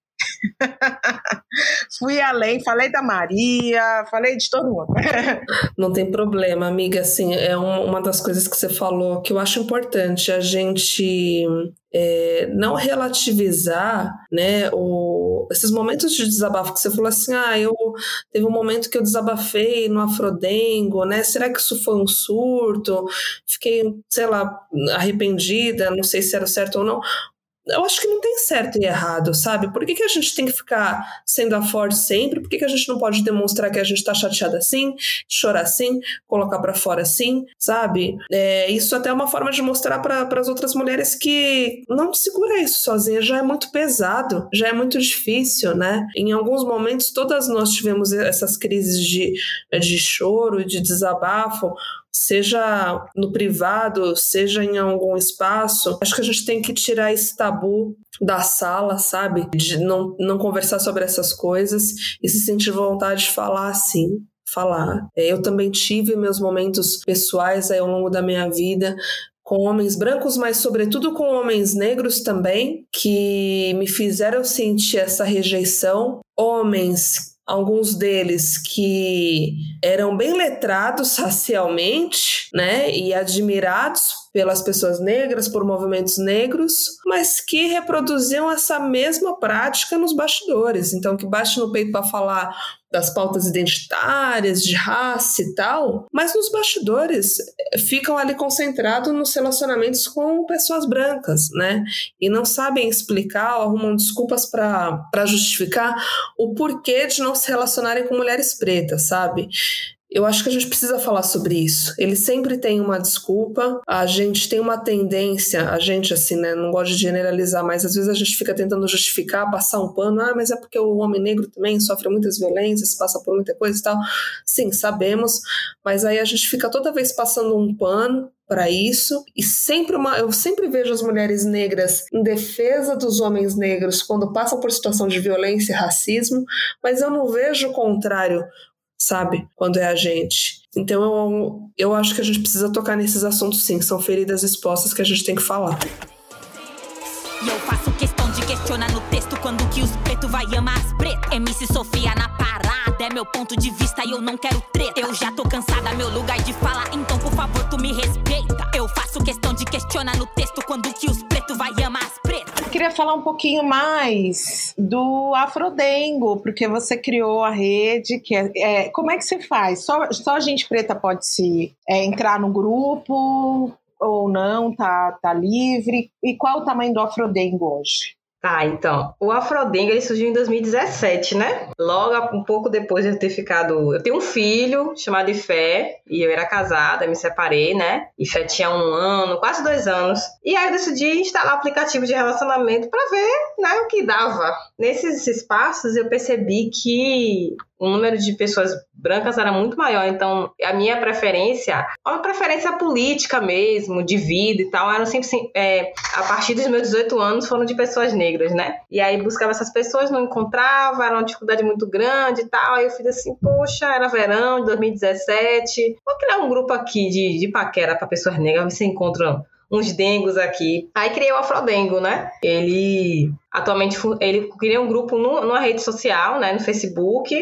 Fui além, falei da Maria, falei de todo mundo. Não tem problema, amiga. Assim, é uma das coisas que você falou que eu acho importante a gente é, não relativizar, né, o, esses momentos de desabafo que você falou assim, ah, eu teve um momento que eu desabafei no Afrodengo, né? Será que isso foi um surto? Fiquei, sei lá, arrependida, não sei se era certo ou não eu acho que não tem certo e errado, sabe? Por que, que a gente tem que ficar sendo a forte sempre? Por que, que a gente não pode demonstrar que a gente tá chateada assim, chorar assim, colocar para fora assim, sabe? É, isso até é uma forma de mostrar para as outras mulheres que não segura isso sozinha, já é muito pesado, já é muito difícil, né? Em alguns momentos, todas nós tivemos essas crises de, de choro, de desabafo, seja no privado, seja em algum espaço, acho que a gente tem que tirar esse tabu da sala, sabe? De não, não conversar sobre essas coisas e se sentir vontade de falar assim. Falar. É, eu também tive meus momentos pessoais aí ao longo da minha vida com homens brancos, mas sobretudo com homens negros também, que me fizeram sentir essa rejeição. Homens alguns deles que eram bem letrados racialmente, né, e admirados pelas pessoas negras, por movimentos negros, mas que reproduziam essa mesma prática nos bastidores. Então, que bate no peito para falar das pautas identitárias, de raça e tal, mas nos bastidores eh, ficam ali concentrados nos relacionamentos com pessoas brancas, né? E não sabem explicar ou arrumam desculpas para justificar o porquê de não se relacionarem com mulheres pretas, sabe? Eu acho que a gente precisa falar sobre isso. Ele sempre tem uma desculpa, a gente tem uma tendência, a gente, assim, né, não gosta de generalizar, mas às vezes a gente fica tentando justificar, passar um pano, ah, mas é porque o homem negro também sofre muitas violências, passa por muita coisa e tal. Sim, sabemos, mas aí a gente fica toda vez passando um pano para isso e sempre uma, eu sempre vejo as mulheres negras em defesa dos homens negros quando passam por situação de violência e racismo, mas eu não vejo o contrário sabe? Quando é a gente. Então eu, eu acho que a gente precisa tocar nesses assuntos sim, são feridas expostas que a gente tem que falar. E eu faço questão de questionar no texto quando que os pretos vai amar as pretas. MC Sofia na parada, é meu ponto de vista e eu não quero treta. Eu já tô cansada, meu lugar de fala, então por favor tu me respeita. Eu faço questão de questionar no texto quando que os pretos vai amar as pretas. Queria falar um pouquinho mais do Afrodengo, porque você criou a rede, que é, é como é que você faz? Só, só gente preta pode se é, entrar no grupo? ou não, tá, tá livre? E qual o tamanho do Afrodengo hoje? Tá, então, o Afrodengo ele surgiu em 2017, né? Logo um pouco depois de eu ter ficado. Eu tenho um filho chamado Ifé, e eu era casada, me separei, né? Ifé tinha um ano, quase dois anos. E aí eu decidi instalar o aplicativo de relacionamento para ver né, o que dava. Nesses espaços eu percebi que o número de pessoas brancas era muito maior, então a minha preferência, uma preferência política mesmo, de vida e tal, eram sempre, é, a partir dos meus 18 anos foram de pessoas negras, né? E aí buscava essas pessoas, não encontrava, era uma dificuldade muito grande e tal, aí eu fiz assim, poxa, era verão de 2017, vou criar um grupo aqui de, de paquera para pessoas negras, você encontra uns dengos aqui. Aí criei o Afrodengo, né? Ele atualmente ele criou um grupo no, numa rede social, né, no Facebook,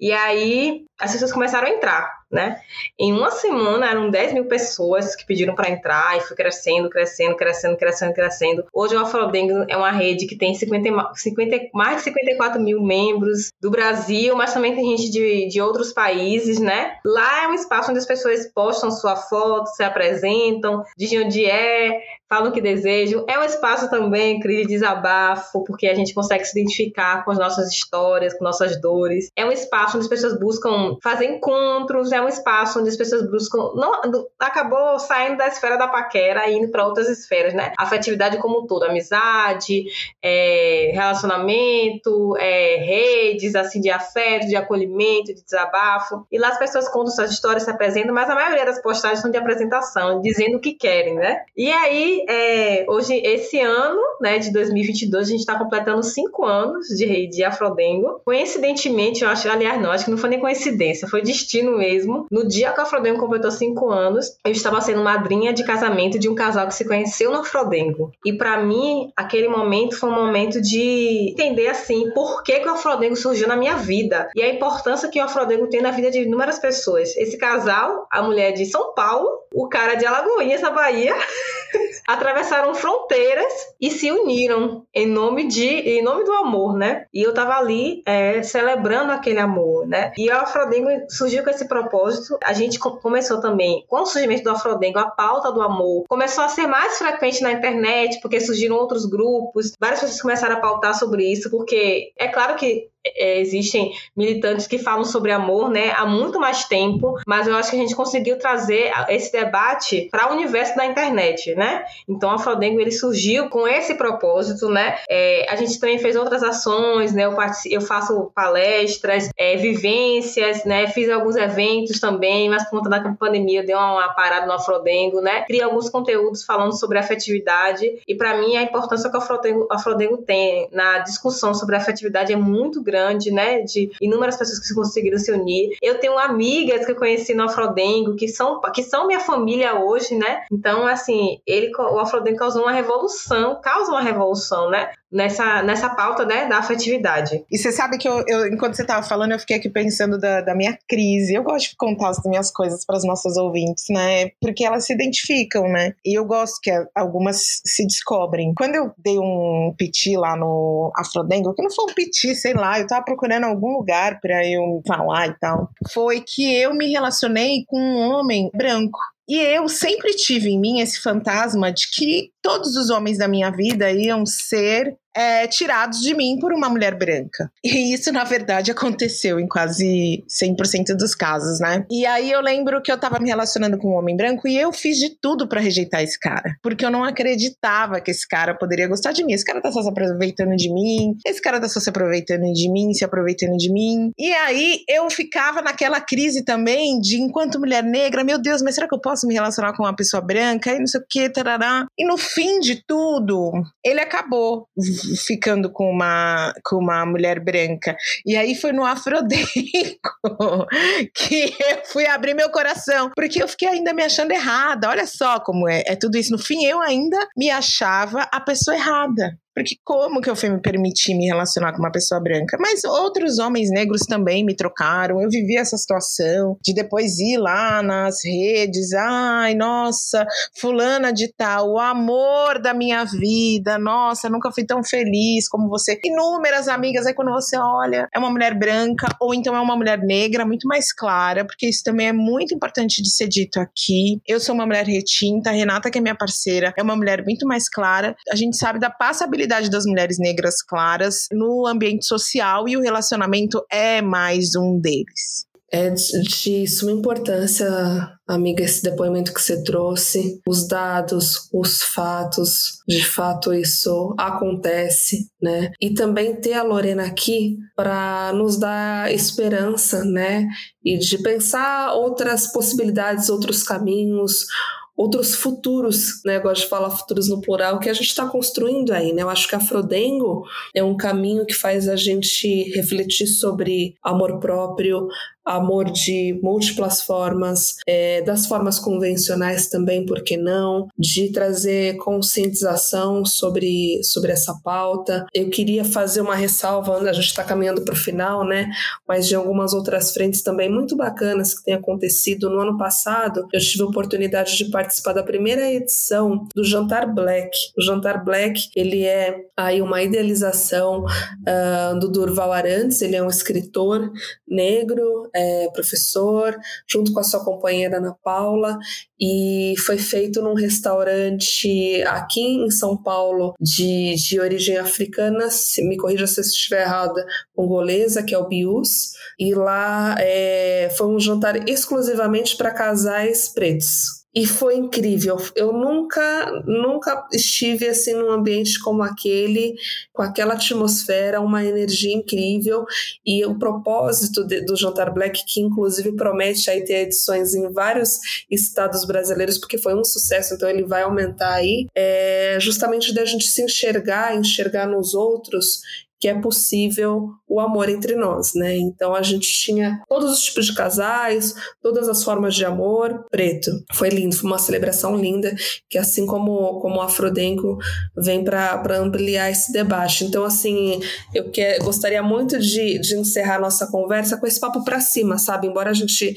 e aí as pessoas começaram a entrar, né? Em uma semana eram 10 mil pessoas que pediram para entrar e foi crescendo, crescendo, crescendo, crescendo, crescendo. Hoje o Afrodengo é uma rede que tem 50, 50, mais de 54 mil membros do Brasil, mas também tem gente de, de outros países, né? Lá é um espaço onde as pessoas postam sua foto, se apresentam, dizem onde é, falam o que desejam. É um espaço também, crise de desabafo, porque a gente consegue se identificar com as nossas histórias, com nossas dores. É um espaço onde as pessoas buscam fazer encontros, é um espaço onde as pessoas buscam. Não, acabou saindo da esfera da paquera e indo para outras esferas, né? Afetividade como um todo, amizade, é, relacionamento, é, redes assim de afeto, de acolhimento, de desabafo. E lá as pessoas contam suas histórias, se apresentam, mas a maioria das postagens são de apresentação, dizendo o que querem, né? E aí é, hoje, esse ano, né, de 2022, a gente está completando cinco anos de, de Afrodengo. Coincidentemente, eu acho, aliás, não, acho que não foi nem coincidência, foi destino mesmo. No dia que o Afrodengo completou cinco anos, eu estava sendo madrinha de casamento de um casal que se conheceu no Afrodengo. E para mim, aquele momento foi um momento de entender, assim, por que, que o Afrodengo surgiu na minha vida e a importância que o Afrodengo tem na vida de inúmeras pessoas. Esse casal, a mulher de São Paulo, o cara de Alagoinhas, na Bahia, atravessaram fronteiras e se uniram em nome de em nome do amor, né? E eu tava ali é, celebrando aquele amor, né? E o Afrodengo surgiu com esse propósito. A gente começou também com o surgimento do Afrodengo, a pauta do amor começou a ser mais frequente na internet porque surgiram outros grupos, várias pessoas começaram a pautar sobre isso, porque é claro que é, existem militantes que falam sobre amor, né, há muito mais tempo, mas eu acho que a gente conseguiu trazer esse debate para o universo da internet, né? Então, a Frodengo ele surgiu com esse propósito, né? É, a gente também fez outras ações, né? Eu, eu faço palestras, é, vivências, né? Fiz alguns eventos também, mas por conta da pandemia deu uma parada no Afrodengo, né? Criei alguns conteúdos falando sobre afetividade e para mim a importância que o Afrodengo, Afrodengo tem na discussão sobre afetividade é muito grande, né? De inúmeras pessoas que conseguiram se unir. Eu tenho amigas que eu conheci no Afrodengo, que são, que são minha família hoje, né? Então, assim, ele, o Afrodengo causou uma revolução, causa uma revolução, né? Nessa, nessa pauta né, da afetividade. E você sabe que eu, eu enquanto você estava falando, eu fiquei aqui pensando da, da minha crise. Eu gosto de contar as minhas coisas para as nossas ouvintes, né? Porque elas se identificam, né? E eu gosto que algumas se descobrem. Quando eu dei um piti lá no Afrodengo, que não foi um piti, sei lá, eu tava procurando algum lugar para eu falar e tal, foi que eu me relacionei com um homem branco. E eu sempre tive em mim esse fantasma de que todos os homens da minha vida iam ser é, tirados de mim por uma mulher branca. E isso, na verdade, aconteceu em quase 100% dos casos, né? E aí eu lembro que eu tava me relacionando com um homem branco e eu fiz de tudo para rejeitar esse cara. Porque eu não acreditava que esse cara poderia gostar de mim. Esse cara tá só se aproveitando de mim, esse cara tá só se aproveitando de mim, se aproveitando de mim. E aí eu ficava naquela crise também de, enquanto mulher negra, meu Deus, mas será que eu posso me relacionar com uma pessoa branca? E não sei o que, tarará. E no fim de tudo, ele acabou ficando com uma, com uma mulher branca. E aí foi no Afrodengo que eu fui abrir meu coração, porque eu fiquei ainda me achando errada. Olha só como é, é tudo isso. No fim, eu ainda me achava a pessoa errada. Porque como que eu fui me permitir me relacionar com uma pessoa branca? Mas outros homens negros também me trocaram. Eu vivi essa situação de depois ir lá nas redes, ai, nossa, fulana de tal, o amor da minha vida, nossa, nunca fui tão feliz como você. Inúmeras amigas, aí quando você olha, é uma mulher branca ou então é uma mulher negra, muito mais clara, porque isso também é muito importante de ser dito aqui. Eu sou uma mulher retinta, Renata, que é minha parceira, é uma mulher muito mais clara. A gente sabe da passabilidade realidade das mulheres negras claras no ambiente social e o relacionamento é mais um deles. É de suma importância, amiga, esse depoimento que você trouxe, os dados, os fatos, de fato isso acontece, né? E também ter a Lorena aqui para nos dar esperança, né? E de pensar outras possibilidades, outros caminhos, outros futuros, né? Eu gosto de falar futuros no plural, que a gente está construindo aí, né? Eu acho que a Frodengo é um caminho que faz a gente refletir sobre amor próprio, amor de múltiplas formas, é, das formas convencionais também, por que não, de trazer conscientização sobre, sobre essa pauta. Eu queria fazer uma ressalva, a gente está caminhando para o final, né? Mas de algumas outras frentes também muito bacanas que têm acontecido. No ano passado, eu tive a oportunidade de participar da primeira edição do Jantar Black. O Jantar Black, ele é aí uma idealização uh, do Durval Arantes, ele é um escritor negro, é, professor, junto com a sua companheira Ana Paula, e foi feito num restaurante aqui em São Paulo de, de origem africana, se, me corrija se eu estiver errada, congolesa, que é o Bius, e lá é, foi um jantar exclusivamente para casais pretos. E foi incrível. Eu nunca, nunca estive assim num ambiente como aquele, com aquela atmosfera, uma energia incrível. E o propósito de, do Jantar Black, que inclusive promete aí ter edições em vários estados brasileiros, porque foi um sucesso, então ele vai aumentar aí, é justamente da gente se enxergar, enxergar nos outros que é possível o amor entre nós, né? Então a gente tinha todos os tipos de casais, todas as formas de amor, preto. Foi lindo, foi uma celebração linda, que assim como, como o Afrodengo vem para ampliar esse debate. Então, assim, eu que, gostaria muito de, de encerrar nossa conversa com esse papo para cima, sabe? Embora a gente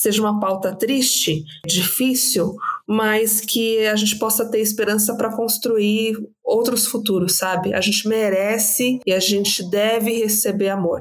seja uma pauta triste, difícil, mas que a gente possa ter esperança para construir outros futuros, sabe? A gente merece e a gente deve receber amor.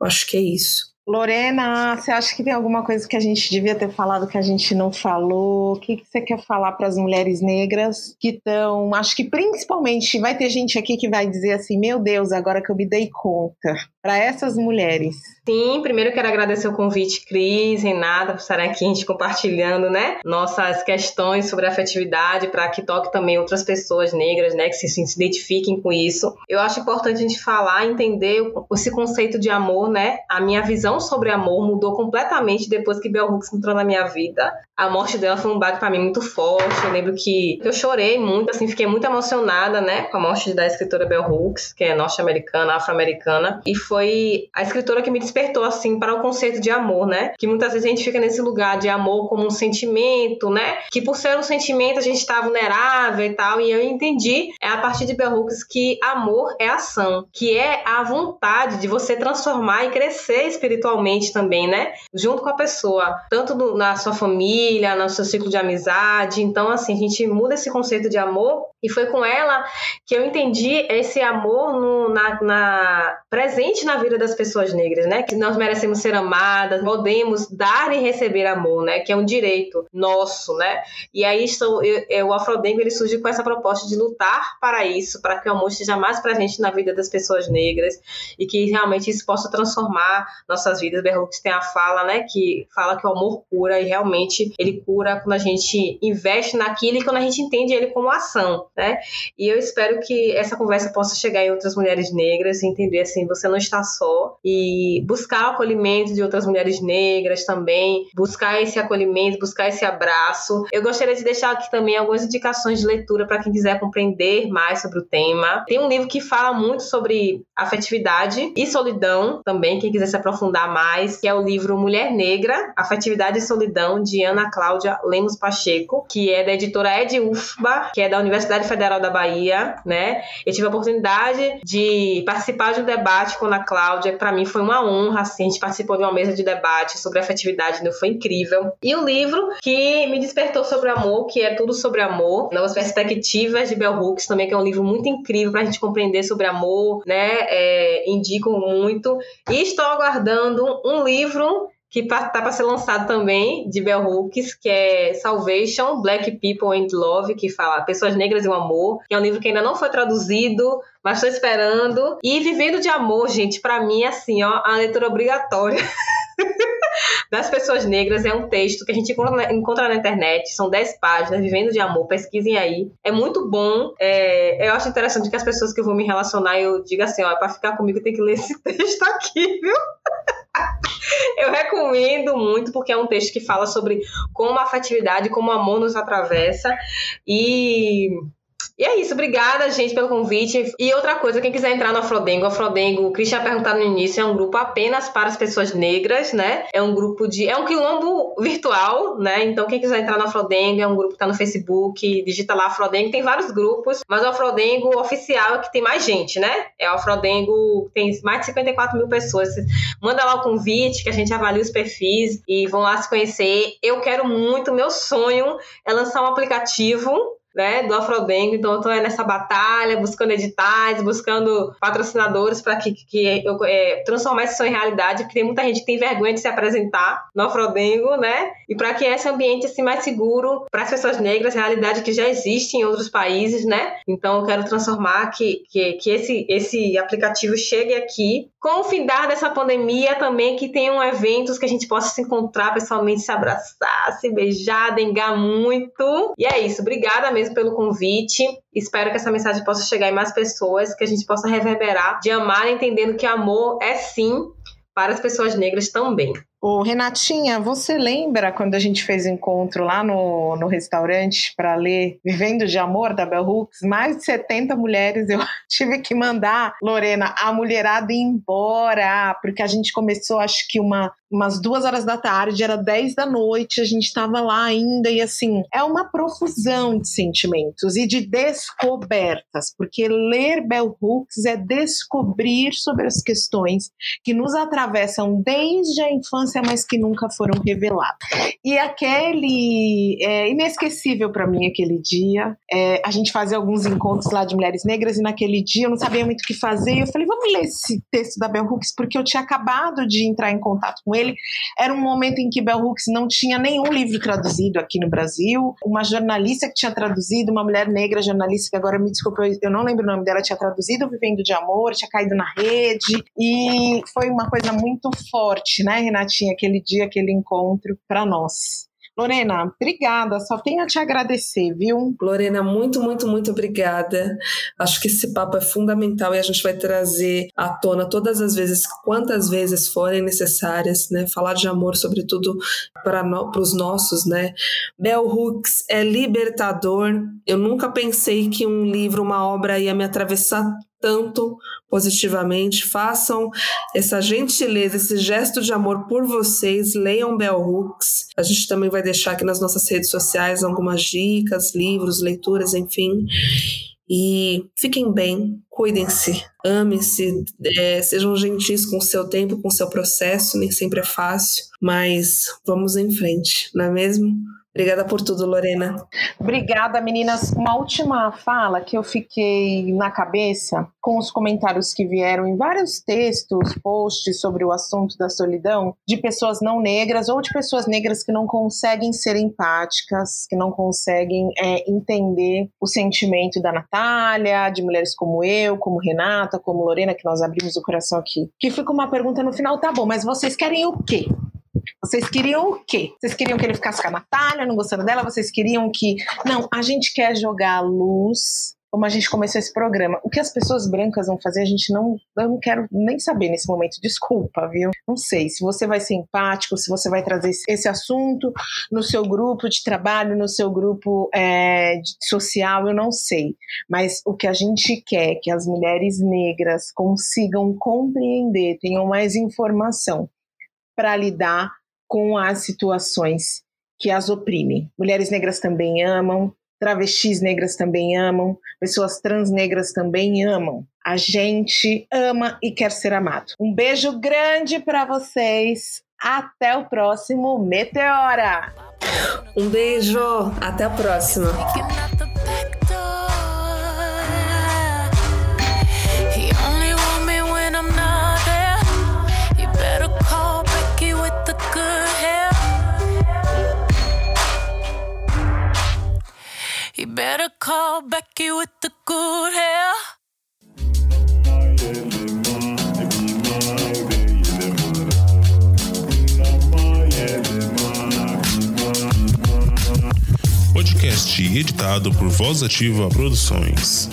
Eu acho que é isso. Lorena, você acha que tem alguma coisa que a gente devia ter falado que a gente não falou? O que, que você quer falar para as mulheres negras que estão. Acho que principalmente vai ter gente aqui que vai dizer assim: meu Deus, agora que eu me dei conta. Para essas mulheres. Sim, primeiro quero agradecer o convite, Cris, Renata, por estarem aqui a gente compartilhando, né, nossas questões sobre afetividade para que toque também outras pessoas negras, né, que se, se identifiquem com isso. Eu acho importante a gente falar, entender esse conceito de amor, né? A minha visão sobre amor mudou completamente depois que Bell Hooks entrou na minha vida. A morte dela foi um baque para mim muito forte. Eu lembro que eu chorei muito, assim, fiquei muito emocionada, né, com a morte da escritora Bell Hooks, que é norte-americana, afro-americana, e foi a escritora que me despertou assim para o conceito de amor, né? Que muitas vezes a gente fica nesse lugar de amor como um sentimento, né? Que por ser um sentimento a gente está vulnerável e tal. E eu entendi é a partir de Bell Hooks que amor é ação, que é a vontade de você transformar e crescer espiritualmente também, né? Junto com a pessoa, tanto no, na sua família, no seu ciclo de amizade. Então, assim, a gente muda esse conceito de amor e foi com ela que eu entendi esse amor no, na, na, presente na vida das pessoas negras, né? Que nós merecemos ser amadas, podemos dar e receber amor, né? Que é um direito nosso, né? E aí sou, eu, eu, o Afrodengo ele surge com essa proposta de lutar para isso, para que o amor esteja mais presente na vida das pessoas negras e que realmente isso possa transformar nossas vidas. Berrux tem a fala, né? Que fala que o amor cura e realmente ele cura quando a gente investe naquilo e quando a gente entende ele como ação né? E eu espero que essa conversa possa chegar em outras mulheres negras e entender assim, você não está só e buscar o acolhimento de outras mulheres negras também, buscar esse acolhimento, buscar esse abraço. Eu gostaria de deixar aqui também algumas indicações de leitura para quem quiser compreender mais sobre o tema. Tem um livro que fala muito sobre afetividade e solidão também, quem quiser se aprofundar mais, que é o livro Mulher Negra, Afetividade e Solidão, de Ana Cláudia Lemos Pacheco, que é da editora Ed Ufba, que é da Universidade Universidade Federal da Bahia, né? Eu tive a oportunidade de participar de um debate com a Cláudia, para mim foi uma honra, assim, a gente participou de uma mesa de debate sobre afetividade, né? foi incrível. E o livro que me despertou sobre amor, que é tudo sobre amor, novas perspectivas de Bell Hooks também, que é um livro muito incrível pra gente compreender sobre amor, né? É, indico muito. E estou aguardando um livro que tá para ser lançado também, de Bell Hooks, que é Salvation, Black People and Love, que fala Pessoas Negras e o Amor, que é um livro que ainda não foi traduzido, mas estou esperando. E Vivendo de Amor, gente, para mim, assim, ó, a leitura obrigatória. das pessoas negras é um texto que a gente encontra na, internet, são 10 páginas, Vivendo de Amor, pesquisem aí. É muito bom, é, eu acho interessante que as pessoas que eu vou me relacionar, eu diga assim, ó, é para ficar comigo tem que ler esse texto aqui, viu? Eu recomendo muito, porque é um texto que fala sobre como a afetividade, como o amor nos atravessa. E e é isso, obrigada, gente, pelo convite. E outra coisa, quem quiser entrar no Afrodengo, Afrodengo, o Christian perguntado no início, é um grupo apenas para as pessoas negras, né? É um grupo de. É um quilombo virtual, né? Então, quem quiser entrar no Afrodengo, é um grupo que tá no Facebook, digita lá Afrodengo, tem vários grupos, mas o Afrodengo oficial é que tem mais gente, né? É o Afrodengo, tem mais de 54 mil pessoas. Manda lá o convite, que a gente avalia os perfis e vão lá se conhecer. Eu quero muito, meu sonho é lançar um aplicativo né, do Afrodengo. Então, eu estou nessa batalha, buscando editais, buscando patrocinadores para que, que eu é, transformar isso em realidade, porque tem muita gente que tem vergonha de se apresentar no Afrodengo, né? E para que esse ambiente assim mais seguro para as pessoas negras, realidade que já existe em outros países, né? Então, eu quero transformar que, que, que esse, esse aplicativo chegue aqui com o findar dessa pandemia também, que tenham eventos que a gente possa se encontrar pessoalmente, se abraçar, se beijar, dengar muito. E é isso. Obrigada mesmo pelo convite. Espero que essa mensagem possa chegar em mais pessoas, que a gente possa reverberar de amar, entendendo que amor é sim para as pessoas negras também. Ô, Renatinha, você lembra quando a gente fez encontro lá no, no restaurante para ler Vivendo de Amor, da Bell Hooks? Mais de 70 mulheres. Eu tive que mandar, Lorena, a mulherada ir embora, porque a gente começou, acho que uma, umas duas horas da tarde, era 10 da noite, a gente estava lá ainda, e assim, é uma profusão de sentimentos e de descobertas, porque ler Bell Hooks é descobrir sobre as questões que nos atravessam desde a infância, mas que nunca foram reveladas. E aquele é inesquecível para mim aquele dia. É, a gente fazia alguns encontros lá de mulheres negras e naquele dia eu não sabia muito o que fazer. Eu falei, vamos ler esse texto da Bell Hooks porque eu tinha acabado de entrar em contato com ele. Era um momento em que Bell Hooks não tinha nenhum livro traduzido aqui no Brasil. Uma jornalista que tinha traduzido, uma mulher negra jornalista que agora me desculpa, eu não lembro o nome dela, tinha traduzido Vivendo de Amor, tinha caído na rede e foi uma coisa muito forte, né, Renatinha, aquele dia, aquele encontro para nós. Lorena, obrigada. Só tenho a te agradecer, viu? Lorena, muito, muito, muito obrigada. Acho que esse papo é fundamental e a gente vai trazer à tona todas as vezes, quantas vezes forem necessárias, né? Falar de amor, sobretudo para no, os nossos, né? Bell Hooks é libertador. Eu nunca pensei que um livro, uma obra ia me atravessar tanto positivamente. Façam essa gentileza, esse gesto de amor por vocês. Leiam Bell Hooks. A gente também vai deixar aqui nas nossas redes sociais algumas dicas, livros, leituras, enfim. E fiquem bem, cuidem-se, amem-se, é, sejam gentis com o seu tempo, com o seu processo. Nem sempre é fácil, mas vamos em frente, não é mesmo? Obrigada por tudo, Lorena. Obrigada, meninas. Uma última fala que eu fiquei na cabeça com os comentários que vieram em vários textos, posts sobre o assunto da solidão, de pessoas não negras ou de pessoas negras que não conseguem ser empáticas, que não conseguem é, entender o sentimento da Natália, de mulheres como eu, como Renata, como Lorena, que nós abrimos o coração aqui. Que fica uma pergunta no final, tá bom, mas vocês querem o quê? Vocês queriam o quê? Vocês queriam que ele ficasse com a Natália, não gostando dela? Vocês queriam que. Não, a gente quer jogar a luz como a gente começou esse programa. O que as pessoas brancas vão fazer, a gente não. Eu não quero nem saber nesse momento. Desculpa, viu? Não sei se você vai ser empático, se você vai trazer esse assunto no seu grupo de trabalho, no seu grupo é, social, eu não sei. Mas o que a gente quer é que as mulheres negras consigam compreender, tenham mais informação para lidar com as situações que as oprimem. Mulheres negras também amam, travestis negras também amam, pessoas trans negras também amam. A gente ama e quer ser amado. Um beijo grande para vocês. Até o próximo Meteora. Um beijo, até a próxima. Better call Becky with the good hair. Podcast editado por Voz Ativa Produções.